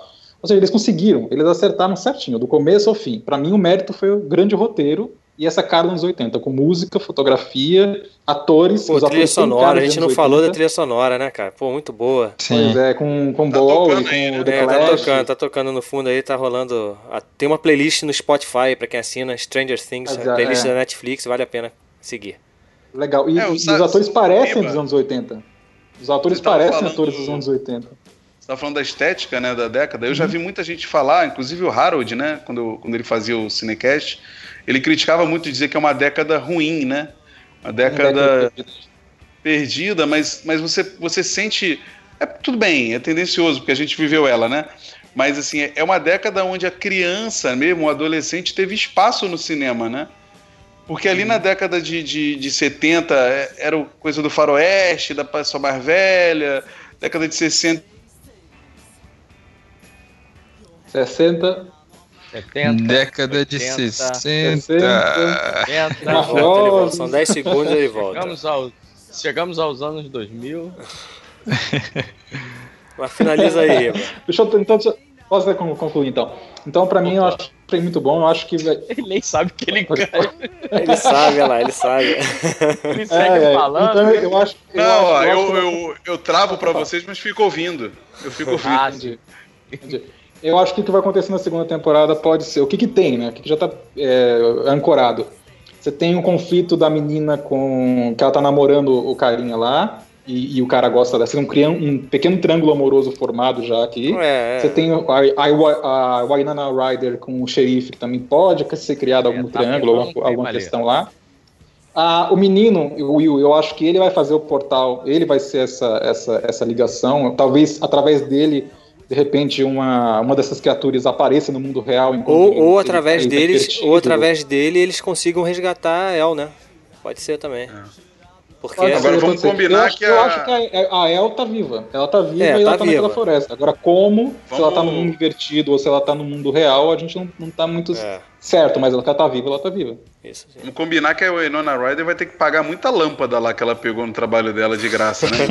Ou seja, eles conseguiram, eles acertaram certinho, do começo ao fim. Para mim, o mérito foi o grande roteiro e essa cara dos 80, com música, fotografia, atores. Pô, trilha sonora, a gente não falou da trilha sonora, né, cara? Pô, muito boa. Sim. Pois é, com, com tá Ball e com aí, o The é, Tá tocando, tá tocando no fundo aí, tá rolando. Tem uma playlist no Spotify pra quem assina, Stranger Things, Mas, playlist é. da Netflix, vale a pena seguir. Legal. E, é, os, os atores parecem dos anos 80. Os atores parecem atores dos anos 80. Você tá falando da estética, né, da década. Eu uhum. já vi muita gente falar, inclusive o Harold, né, quando, quando ele fazia o Cinecast, ele criticava muito dizer que é uma década ruim, né? Uma década, perdida, mas, mas você, você sente. É, tudo bem, é tendencioso, porque a gente viveu ela, né? Mas assim, é uma década onde a criança mesmo, o adolescente, teve espaço no cinema, né? Porque ali na década de, de, de 70 é, era coisa do faroeste, da pessoa mais velha, década de 60. 60. 70, década de 60. 60. 70 volta, São 10 segundos e ele volta. Chegamos, ao, chegamos aos anos 2000. <laughs> Mas finaliza aí, Deixa eu então, posso concluir então. Então, pra mim, eu acho que muito bom. Eu acho que. Ele nem sabe que ele ganha. ele sabe, olha lá, ele sabe. Ele segue é, falando. Então, eu acho. Eu Não, ó, eu, eu, eu, eu, travo pra vocês, mas fico ouvindo. Eu fico ouvindo. Ah, entendi. entendi. Eu acho que o que vai acontecer na segunda temporada pode ser. O que, que tem, né? O que, que já tá é, ancorado. Você tem um conflito da menina com. que ela tá namorando o carinha lá. E, e, o cara gosta dessa. Um, um pequeno triângulo amoroso formado já aqui. É, é. Você tem a, a, a Wynonna Ryder com o xerife, que também pode ser criado algum é, tá triângulo, alguma, alguma questão lá. Ah, o menino, o Will, eu acho que ele vai fazer o portal, ele vai ser essa, essa, essa ligação. Talvez através dele, de repente, uma, uma dessas criaturas apareça no mundo real. Ou, ou através deles, ou através dele eles consigam resgatar a El, né? Pode ser também. É. Porque agora vamos combinar eu que a... Eu acho que a, a El tá viva. Ela tá viva é, e ela tá, tá naquela floresta. Agora, como, vamos... se ela tá no mundo invertido ou se ela tá no mundo real, a gente não, não tá muito é. Certo, mas ela tá viva, ela tá viva. Isso, sim. Vamos combinar que a Winona Ryder vai ter que pagar muita lâmpada lá que ela pegou no trabalho dela de graça, né?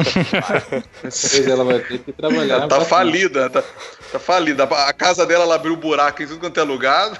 ela vai ter que trabalhar. Ela tá falida, tá, tá, falida. A casa dela ela abriu buraco em tudo quanto é lugar.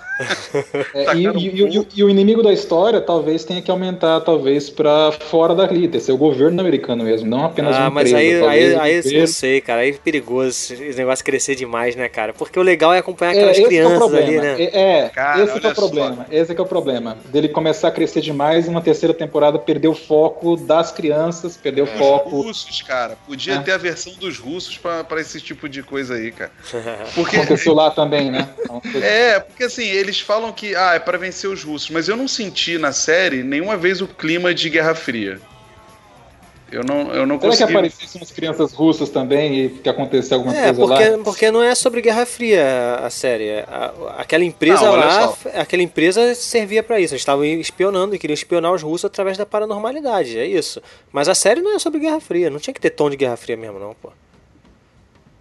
É, tá e, e, e, e, o inimigo da história talvez tenha que aumentar, talvez, pra fora da ter ser o governo americano mesmo, não apenas ah, uma mas aí, aí, aí não sei, cara, aí é perigoso esse negócio crescer demais, né, cara? Porque o legal é acompanhar aquelas é, crianças é ali, né? É, é cara, esse é o problema. Esse é o problema dele começar a crescer demais e uma terceira temporada perder o foco das crianças, perder o é. foco. Os russos, cara. Podia é. ter a versão dos russos para esse tipo de coisa aí, cara. <laughs> Porque... Aconteceu <laughs> lá também, né? É, porque assim, eles falam que ah, é para vencer os russos, mas eu não senti na série nenhuma vez o clima de Guerra Fria. Eu não, eu não Será consegui... que aparecessem umas crianças russas também e que aconteceu alguma é, coisa porque, lá? Porque não é sobre Guerra Fria a série. A, aquela empresa não, lá, aquela empresa servia para isso. Eles estavam espionando e queriam espionar os russos através da paranormalidade. É isso. Mas a série não é sobre Guerra Fria. Não tinha que ter tom de Guerra Fria mesmo, não, pô.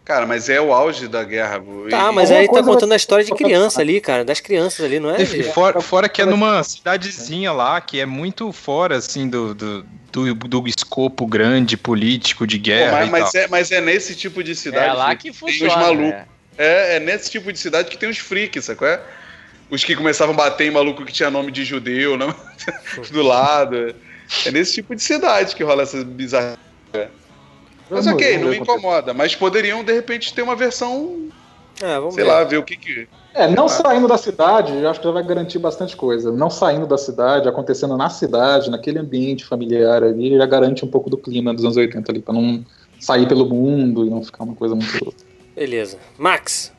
Cara, mas é o auge da guerra. Tá, mas aí tá contando a história de criança ali, cara, das crianças ali, não é? Fora, fora que é numa cidadezinha lá, que é muito fora, assim, do, do, do, do escopo grande político de guerra. Pô, mas, mas é, mas é nesse tipo de cidade é lá que, que funciona, tem os malucos. Né? É, é nesse tipo de cidade que tem os freaks, sacou? É? Os que começavam a bater em maluco que tinha nome de judeu não? <laughs> do lado. É nesse tipo de cidade que rola essas bizarras. Mas ok, não me incomoda. Mas poderiam, de repente, ter uma versão. É, sei ver. lá, ver o que que. É, não ah. saindo da cidade, eu acho que já vai garantir bastante coisa. Não saindo da cidade, acontecendo na cidade, naquele ambiente familiar ali, já garante um pouco do clima dos anos 80 ali, pra não sair pelo mundo e não ficar uma coisa muito. Beleza. Max!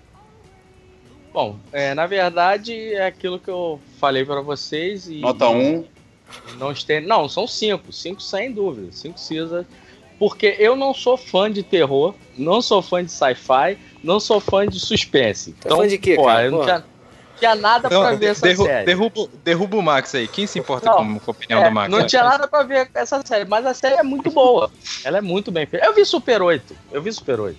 Bom, é, na verdade é aquilo que eu falei para vocês. E, Nota 1. Um. Não, não, são 5. 5 sem dúvida. 5 Cisa porque eu não sou fã de terror, não sou fã de sci-fi, não sou fã de suspense. Tá então, fã de quê, pô, cara? Eu não tinha, tinha nada então, pra ver essa derru série. Derrubo, derrubo o Max aí. Quem se importa não, com, com, a opinião é, do Max? Não tinha nada pra ver essa série, mas a série é muito boa. Ela é muito bem feita. Eu vi Super 8. Eu vi Super 8.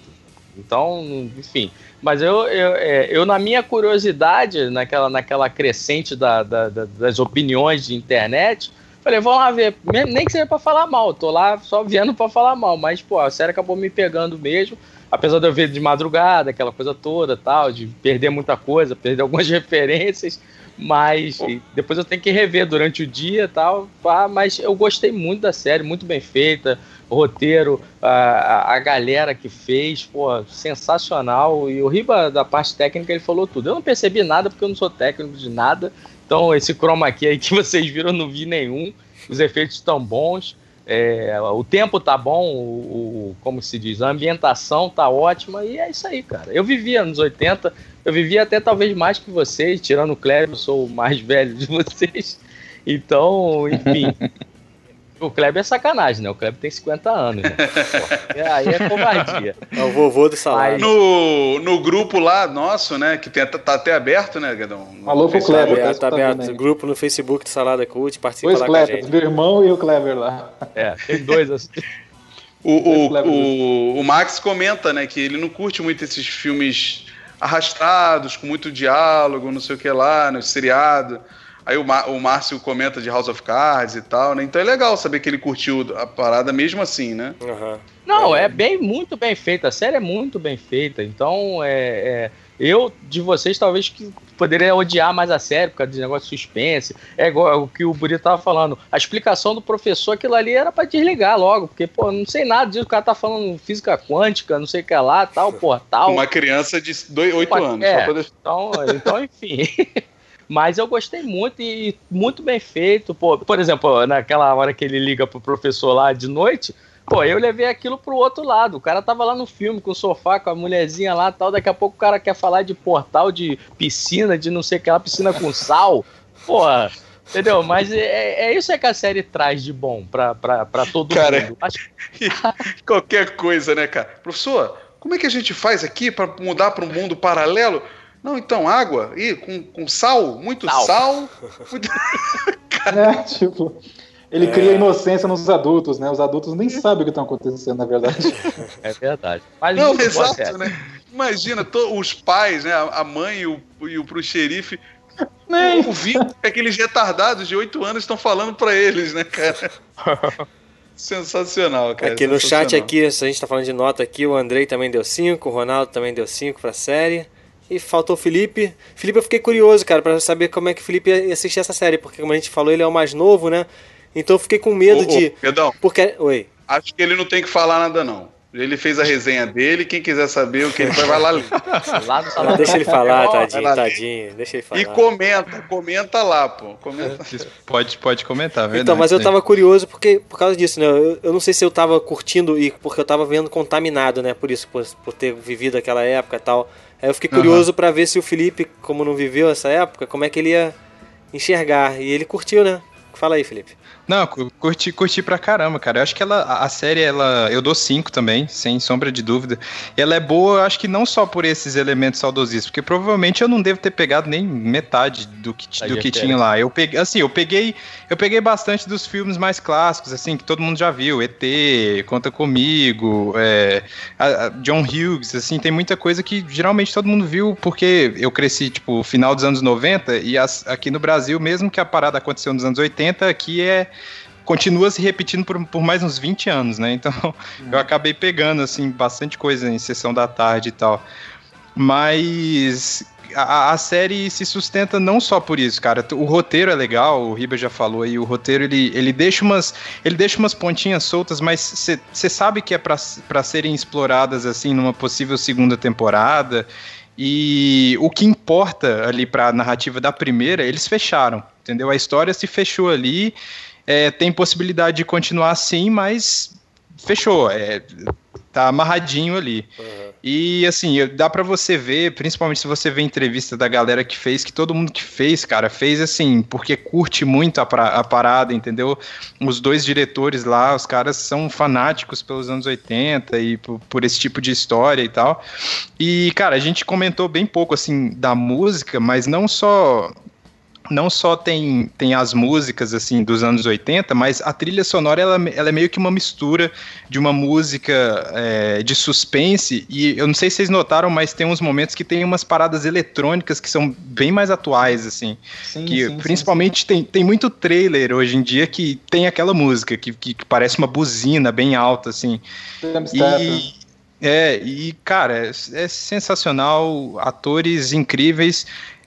Então, enfim. Mas eu, eu, é, eu na minha curiosidade, naquela, naquela crescente da, da, da, das opiniões de internet, Falei, vamos lá ver. Nem que seja pra falar mal. Tô lá só vendo pra falar mal. Mas, pô, a série acabou me pegando mesmo. Apesar de eu ver de madrugada, aquela coisa toda tal, de perder muita coisa, perder algumas <laughs> referências. Mas depois eu tenho que rever durante o dia tal. Pá, mas eu gostei muito da série, muito bem feita. O roteiro, a, a galera que fez, pô, sensacional. E o Riba, da parte técnica, ele falou tudo. Eu não percebi nada porque eu não sou técnico de nada. Então, esse chroma key aí que <laughs> vocês viram, eu não vi nenhum. Os efeitos estão bons. É, o tempo tá bom, o, o, como se diz, a ambientação tá ótima e é isso aí, cara. Eu vivia nos 80, eu vivia até talvez mais que vocês, tirando o Cléber, eu sou o mais <laughs> velho de vocês. Então, enfim. <laughs> o Kleber é sacanagem, né? O Kleber tem 50 anos, né? <laughs> Aí é covardia. É o vovô do salário. No, no grupo lá nosso, né? Que tem, tá até aberto, né, Guedão? Alô pro. Kleber. Tá, tá aberto. aí. Grupo no Facebook do Salada Cult, participa Dois lá com a gente. meu irmão e o Clever lá. É, tem dois assim. <laughs> O, o, Kleber. o, o Max comenta, né, que ele não curte muito esses filmes arrastados, com muito diálogo, não sei o que lá, no seriado. Aí o, o Márcio comenta de House of Cards e tal, né? Então é legal saber que ele curtiu a parada mesmo assim, né? Aham. Não, é bem, muito bem feita. A série é muito bem feita. Então, é, é, eu, de vocês, talvez que poderia odiar mais a série por causa de negócio de suspense. É igual o que o Burito tava falando. A explicação do professor, aquilo ali era pra desligar logo. Porque, pô, não sei nada disso. O cara tá falando física quântica, não sei o que lá, tal, <laughs> portal. Uma criança de 8 Uma- anos. é. Só pra deixar- Então, então enfim. <laughs> Mas eu gostei muito e muito bem feito. Pô, por exemplo, naquela hora que ele liga pro professor lá de noite, pô, eu levei aquilo pro outro lado. O cara tava lá no filme com o sofá, com a mulherzinha lá tal. Daqui a pouco o cara quer falar de portal, de piscina, de não sei o que lá, piscina com sal. Porra. Entendeu? Mas é, é isso é que a série traz de bom pra, pra, pra todo Cara, mundo. Acho <laughs> Qualquer coisa, né, cara? Professor, como é que a gente faz aqui pra mudar para um mundo paralelo? Não, então, água, e com, com sal, muito Sal. sal. <laughs> muito- É, tipo, ele cria inocência nos adultos, né? Os adultos nem sabem o que está acontecendo, na verdade. É verdade. Mas Não, exato, né? Imagina to- os pais, né? A mãe e o, e o pro xerife Nem. ouvindo o que aqueles retardados de 8 anos estão falando pra eles, né, cara? <laughs> Sensacional, cara. Aqui no chat, aqui, se a gente tá falando de nota aqui, o Andrei também deu 5, o Ronaldo também deu 5 pra série. E faltou o Felipe. Felipe, eu fiquei curioso, cara, pra saber como é que o Felipe ia assistir essa série, porque como a gente falou, ele é o mais novo, né? Então eu fiquei com medo Ô, ô, de. Perdão, Porque. Oi. acho que ele não tem que falar nada, não. Ele fez a resenha dele, quem quiser saber o que ele vai, vai lá ler. <laughs> Lá no salão. Deixa ele falar, tadinho, lá. tadinho. Deixa ele falar. E comenta, comenta lá, pô. Comenta. <laughs> Pode, pode comentar, verdade. Então, mas eu né? tava curioso porque, por causa disso, né? Eu, eu não sei se eu tava curtindo e porque eu tava vendo contaminado, né? Por isso, por, por ter vivido aquela época e tal. Aí eu fiquei curioso pra ver se o Felipe, como não viveu essa época, como é que ele ia enxergar. E ele curtiu, né? Fala aí, Felipe. Não, cu- curti, curti pra caramba, cara. Eu acho que ela, a série, ela, eu dou cinco também, sem sombra de dúvida. E ela é boa, eu acho que não só por esses elementos saudosistas, porque provavelmente eu não devo ter pegado nem metade do que, Da do que tinha lá. Eu peguei, assim, eu peguei, eu peguei bastante dos filmes mais clássicos, assim, que todo mundo já viu. ET, Conta Comigo, é, a- a John Hughes, assim, tem muita coisa que geralmente todo mundo viu, porque eu cresci, tipo, final dos anos 90, e as- aqui no Brasil, mesmo que a parada aconteceu nos anos 80, aqui é continua se repetindo por, por mais uns 20 anos, né? Então <laughs> eu acabei pegando, assim, bastante coisa em sessão da tarde e tal. Mas a, a série se sustenta não só por isso, cara. O roteiro é legal, o Riba já falou aí, o roteiro ele, ele deixa umas ele deixa umas pontinhas soltas, mas você sabe que é para serem exploradas assim numa possível segunda temporada. E o que importa ali para a narrativa da primeira, eles fecharam, entendeu? A história se fechou ali, é, tem possibilidade de continuar assim, mas fechou, é, tá amarradinho ali. Uhum. E assim, dá pra você ver, principalmente se você vê entrevista da galera que fez, que todo mundo que fez, cara, fez assim, porque curte muito a, a parada, entendeu? Os dois diretores lá, os caras são fanáticos pelos anos 80 e por, por esse tipo de história e tal. E, cara, a gente comentou bem pouco assim da música, mas não só não só tem, tem as músicas assim dos anos 80, mas a trilha sonora ela, ela é meio que uma mistura de uma música é, de suspense e eu não sei se vocês notaram, mas tem uns momentos que tem umas paradas eletrônicas que são bem mais atuais assim, Sim, que sim, principalmente Tem, tem muito trailer hoje em dia que tem aquela música que, que, que parece uma buzina bem alta assim. sim. E, é, e cara, é, é sensacional, atores incríveis.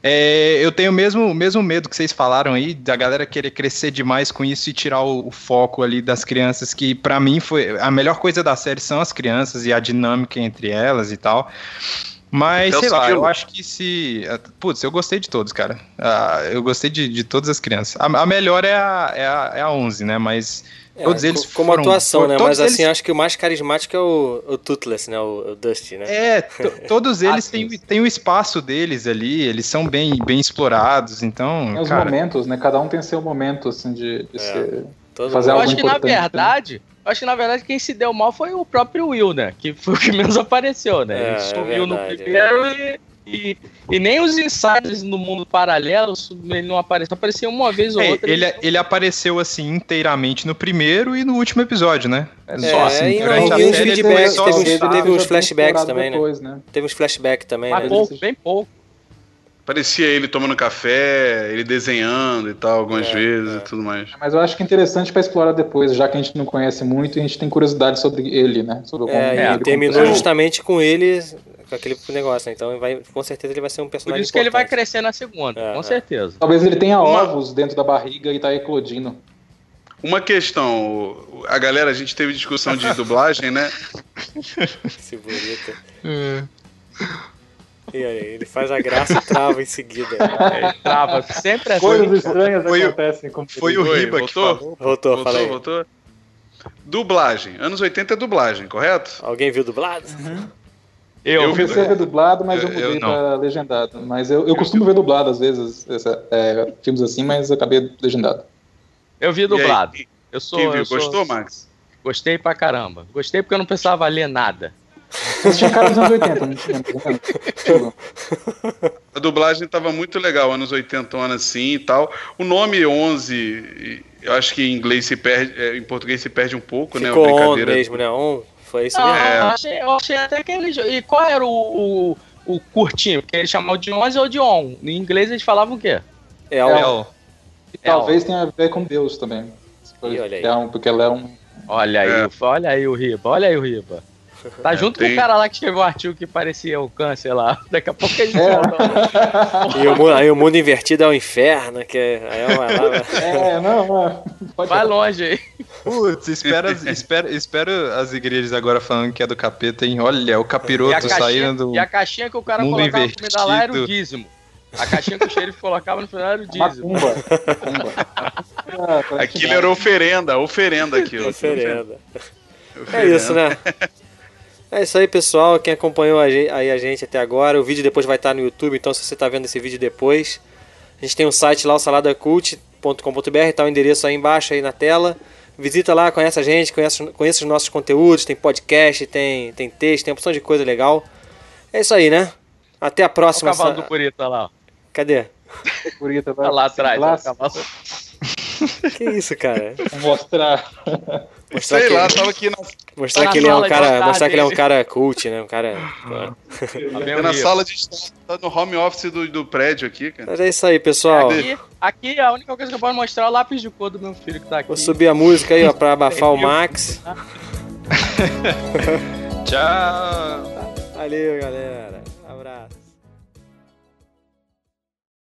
É, eu tenho o mesmo, mesmo medo que vocês falaram aí, da galera querer crescer demais com isso e tirar o, o foco ali das crianças, que pra mim foi a melhor coisa da série são as crianças e a dinâmica entre elas e tal. Mas, Até o sei lá, eu acho que se. Putz, eu gostei de todos, cara. Ah, eu gostei de, de todas as crianças. A, a melhor é a, é, a, é a 11, né? Mas É, todos eles co- como foram- atuação, né? todos Mas assim, eles- acho que o mais carismático é o, o Toothless, né? O, o Dusty, né? É, to- <laughs> todos eles Ah, têm, têm o espaço deles ali, eles são bem, bem explorados, então, Tem os cara, momentos, né? Cada um tem seu momento, assim, de, de É. ser Fazer Eu algo acho que na né? verdade, eu acho que na verdade quem se deu mal foi o próprio Will, né? Que foi o que menos <laughs> apareceu, né? É, Ele é sumiu no verdade, primeiro e, e, e nem os insiders no mundo paralelo ele não apareceu. Aparecia uma vez ou É, outra. ele, ele apareceu assim inteiramente no primeiro e no último episódio, né? É, Só É, assim, e, durante não, e uns ele feedbacks, só teve, uns, teve uns flashbacks também, né? depois, né? Teve uns flashbacks também, Mas né? pouco, bem pouco. Parecia ele tomando café, ele desenhando e tal, algumas É, vezes é. e tudo mais. Mas eu acho que é interessante pra explorar depois, já que a gente não conhece muito e a gente tem curiosidade sobre ele, né? Sobre como É, ele, e como terminou justamente com ele, com aquele negócio, né? Então vai, com certeza ele vai ser um Por personagem isso que ele vai importante. crescer na segunda, É, com é. certeza. Talvez ele tenha Uma- ovos dentro da barriga e tá eclodindo. Uma questão, a galera, a gente teve discussão de dublagem, né? <laughs> Esse bonito. E aí, ele faz a graça e trava em seguida. É, trava sempre assim. Coisas estranhas foi o- acontecem com Foi o Riba que voltou? falou. Voltou. Voltou, voltou? Dublagem. Anos 80 é dublagem, correto? Alguém viu dublado? Eu, Eu Eu vi comecei a ver dublado, mas eu, Eu- eu mudei não. pra legendado. Mas eu, eu costumo ver dublado às vezes, essa- é, filmes assim, mas eu acabei legendado. eu vi dublado. Eu sou, Quem viu? eu sou- Gostou, Max? Gostei pra caramba. Gostei porque eu não precisava ler nada. Você tinha cara dos anos 80, não tinha? Tá A dublagem tava muito legal, anos 80 assim e tal. O nome 11, eu acho que em inglês se perde, é, em português se perde um pouco, né? a Ficou on mesmo, né? On. Foi isso Ah, mesmo. É. eu, achei, eu achei até que ele. E qual era o, o, o curtinho? Porque eles chamavam de 11 ou de on. Em inglês eles falavam o quê? É, É, on. El. E talvez tenha a ver com Deus também. Ih, olha aí. É um- porque ela é um. Olha aí, É. o- olha aí o Riba, olha aí o Riba. Tá É, junto tem- com o cara lá que escreveu um artigo que parecia o câncer lá. <laughs> Daqui a pouco eles É. voltam. <laughs> E o, mu- aí o mundo invertido é o inferno, que é, aí é uma- É, não, não. Pode Vai longe aí. Putz, espera, espera, espera as igrejas agora falando que é do capeta, hein? Olha, o capiroto saindo do. e a caixinha que o cara mundo colocava na comida lá era o invertido. dízimo. A caixinha que o xerife colocava no final era o dízimo. Macumba. Macumba. Ah, Aquilo era oferenda, oferenda aquilo. oferenda. É Oferenda. isso, né? <laughs> É isso aí, pessoal. Quem acompanhou a gente, aí a gente até agora, o vídeo depois vai estar no YouTube, então se você está vendo esse vídeo depois, a gente tem um site lá, o saladacult.com.br, tá o endereço aí embaixo aí na tela. Visita lá, conhece a gente, conhece, conhece os nossos conteúdos, tem podcast, tem, tem texto, tem uma opção de coisa legal. É isso aí, né? Até a Olha o próxima. cavalo sa- do Purita lá. Cadê? Purita vai Tá lá atrás. Que isso, cara? mostrar. <laughs> Mostrar Sei que, lá, tava aqui na, mostrar Tá que ele é um cara, mostrar que ele é um cara cult, né? Um cara. Tá na sala de estar, tá no home office do, do prédio aqui, cara. Mas é isso aí, pessoal. Aqui, aqui a única coisa que eu posso mostrar é o lápis de cor do meu filho que tá aqui. Vou subir a música aí, ó, pra <laughs> abafar o Max. <laughs> <laughs> Tchau! Valeu, galera. Abraço.